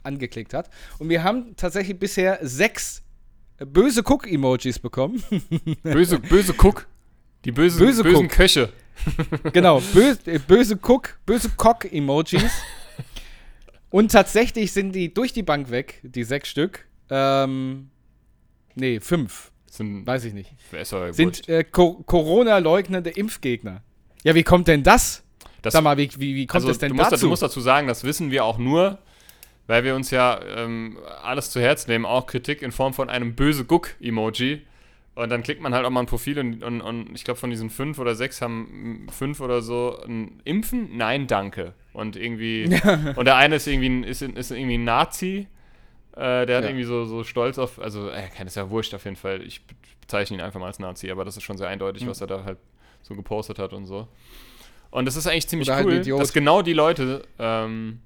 angeklickt hat. Und wir haben tatsächlich bisher sechs äh, böse Cook-Emojis bekommen. Böse, böse Cook. Die böse, Böse bösen Cook. Köche. genau, böse, äh, böse Cook, böse Cock-Emojis. Und tatsächlich sind die durch die Bank weg, die sechs Stück. Ähm, nee, fünf, Sind, weiß ich nicht. Sind äh, Co Corona-leugnende Impfgegner. Ja, wie kommt denn das? Das- Sag mal, wie, wie, wie kommt also, es denn du musst, dazu? Du musst dazu sagen, das wissen wir auch nur, weil wir uns ja ähm, alles zu Herzen nehmen, auch Kritik in Form von einem böse Guck-Emoji. Und dann klickt man halt auch mal ein Profil und, und, und ich glaube, von diesen fünf oder sechs haben fünf oder so ein Impfen? Nein, danke. Und irgendwie. und der eine ist irgendwie ein, ist, ist irgendwie ein Nazi. Äh, der hat Ja. irgendwie so, so stolz auf. Also, äh, kein ist ja wurscht auf jeden Fall. Ich bezeichne ihn einfach mal als Nazi, aber das ist schon sehr eindeutig, Mhm. was er da halt so gepostet hat und so. Und das ist eigentlich ziemlich Oder halt cool, Idiot. dass genau die Leute, ähm,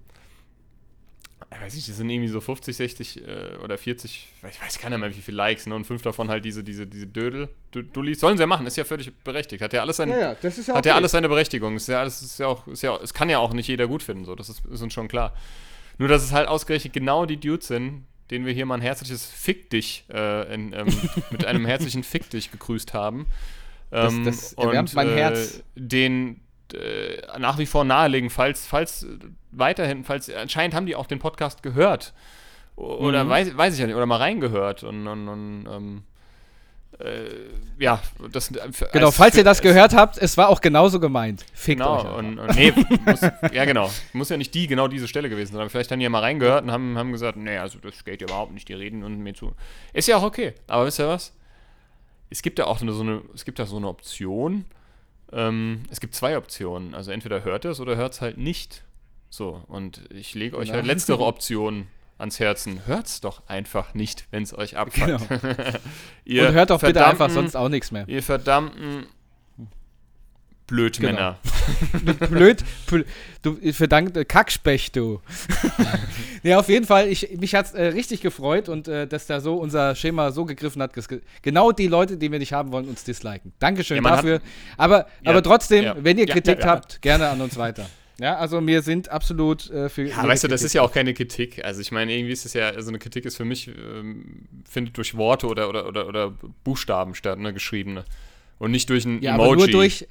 ich weiß nicht, das sind irgendwie so 50, 60 äh, oder 40, ich weiß keiner mehr, wie viele Likes, ne? Und fünf davon halt diese, diese, diese Dödel, Du- Dullis. Sollen sie ja machen, ist ja völlig berechtigt. Hat ja alles seine, ja, ja, das ist ja hat ja okay. alles seine Berechtigung. Ist ja alles, ist ja auch, ist ja, es kann ja auch nicht jeder gut finden, so, das ist, ist uns schon klar. Nur, dass es halt ausgerechnet genau die Dudes sind, denen wir hier mal ein herzliches Fick dich, äh, in, ähm, mit einem herzlichen Fick dich gegrüßt haben. Das- Ähm, das erwärmt mein Herz. Den äh, nach wie vor nahelegen, falls, falls äh, weiterhin, falls anscheinend haben die auch den Podcast gehört. Oder Mhm. weiß, weiß ich ja nicht, oder mal reingehört und, und, und ähm, äh, ja, das Genau, als- falls ihr das gehört habt, es war auch genauso gemeint. Fickt Genau, euch. einfach. und, und nee, muss, ja genau, muss ja nicht die, genau diese Stelle gewesen sein, aber vielleicht haben die ja mal reingehört und haben, haben gesagt, nee, also das geht ja überhaupt nicht, die reden und mir zu. Ist ja auch okay, aber wisst ihr was? Es gibt ja auch eine, so eine, es gibt ja so eine Option, ähm, es gibt zwei Optionen, also entweder hört es oder hört es halt nicht. So, und ich lege euch Genau. halt letztere Option ans Herzen. Hört's doch einfach nicht, wenn es euch abfuckt. Ihr Und hört doch bitte einfach sonst auch nichts mehr. Ihr verdammten Blödmänner. Blöd, blöd du verdankte Kackspecht, du. ja, auf jeden Fall, ich, mich hat es äh, richtig gefreut und äh, dass da so unser Schema so gegriffen hat, genau die Leute, die wir nicht haben wollen, uns disliken. Dankeschön Ja, man hat- dafür. aber, Ja, aber trotzdem, ja. wenn ihr Kritik habt, gerne an uns weiter. Ja, also wir sind absolut äh, für. Ja, weißt du, das ist ja auch keine Kritik. Also ich meine, irgendwie ist es ja, also eine Kritik ist für mich, ähm, findet durch Worte oder, oder, oder, oder Buchstaben statt, ne, geschriebene. Und nicht durch ein ja, Emoji. aber nur durch,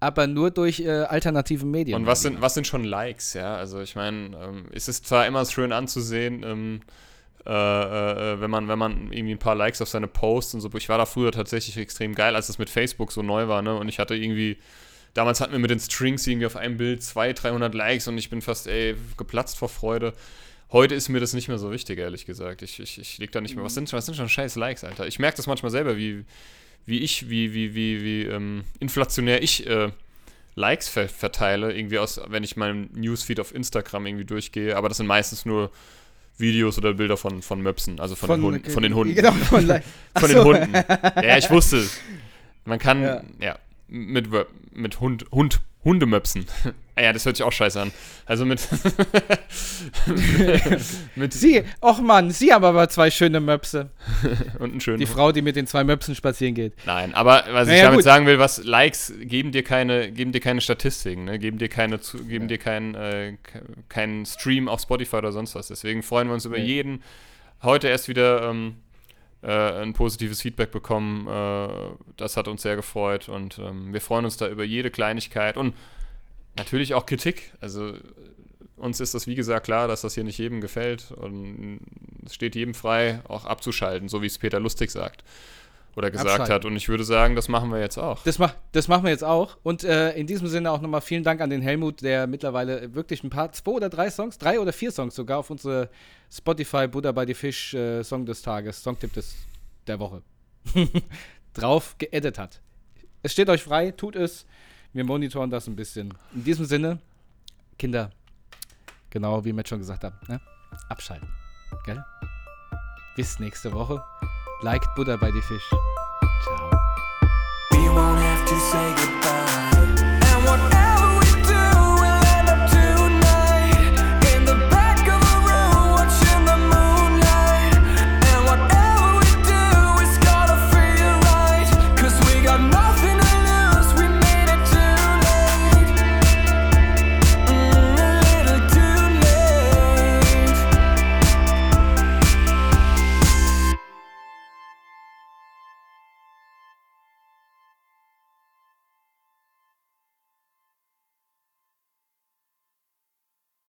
aber nur durch äh, alternative Medien. Und was sind, was sind schon Likes, ja? Also ich meine, ähm, es ist zwar immer schön anzusehen, ähm, äh, äh, wenn man, wenn man irgendwie ein paar Likes auf seine Posts und so. Ich war da früher tatsächlich extrem geil, als es mit Facebook so neu war, ne? Und ich hatte irgendwie, damals hatten wir mit den Strings irgendwie auf einem Bild 200, 300 Likes und ich bin fast, ey, geplatzt vor Freude. Heute ist mir das nicht mehr so wichtig, ehrlich gesagt. Ich, ich, ich leg da nicht mehr. Was sind, was sind schon scheiß Likes, Alter? Ich merke das manchmal selber, wie, wie ich, wie, wie, wie, wie ähm, inflationär ich äh, Likes ver verteile, irgendwie aus, wenn ich meinen Newsfeed auf Instagram irgendwie durchgehe, aber das sind meistens nur Videos oder Bilder von, von Möpsen, also von, den, Hunden, von den Hunden. Genau, von, Von den. Hunden. Ja, ich wusste. Man kann, ja, Ja. mit, mit Hund, Hund, Hundemöpsen. Ah ja, das hört sich auch scheiße an. Also mit. mit Sie, och Mann, Sie haben aber zwei schöne Möpse. und einen schönen Die. Frau, die mit den zwei Möpsen spazieren geht. Nein, aber was ich Naja, damit gut. sagen will, was Likes geben dir keine, geben dir keine Statistiken, ne? geben dir keine, geben dir keinen, äh, ke- keinen Stream auf Spotify oder sonst was. Deswegen freuen wir uns über Nee. jeden. Heute erst wieder ähm, äh, ein positives Feedback bekommen. Äh, das hat uns sehr gefreut und ähm, wir freuen uns da über jede Kleinigkeit und natürlich auch Kritik. Also uns ist das wie gesagt klar, dass das hier nicht jedem gefällt und es steht jedem frei, auch abzuschalten, so wie es Peter Lustig sagt oder gesagt Abschalten. hat. Und ich würde sagen, das machen wir jetzt auch. Das, mach, das machen wir jetzt auch. Und äh, in diesem Sinne auch nochmal vielen Dank an den Helmut, der mittlerweile wirklich ein paar, zwei oder drei Songs, drei oder vier Songs sogar auf unsere Spotify Buddha bei die Fisch äh, Song des Tages, Songtipp des, der Woche drauf geedit hat. Es steht euch frei, tut es. Wir monitoren das ein bisschen. In diesem Sinne, Kinder, genau wie Matt schon gesagt hat, ne? abschalten. Gell? Bis nächste Woche. Liked Buddha bei die Fisch. Ciao.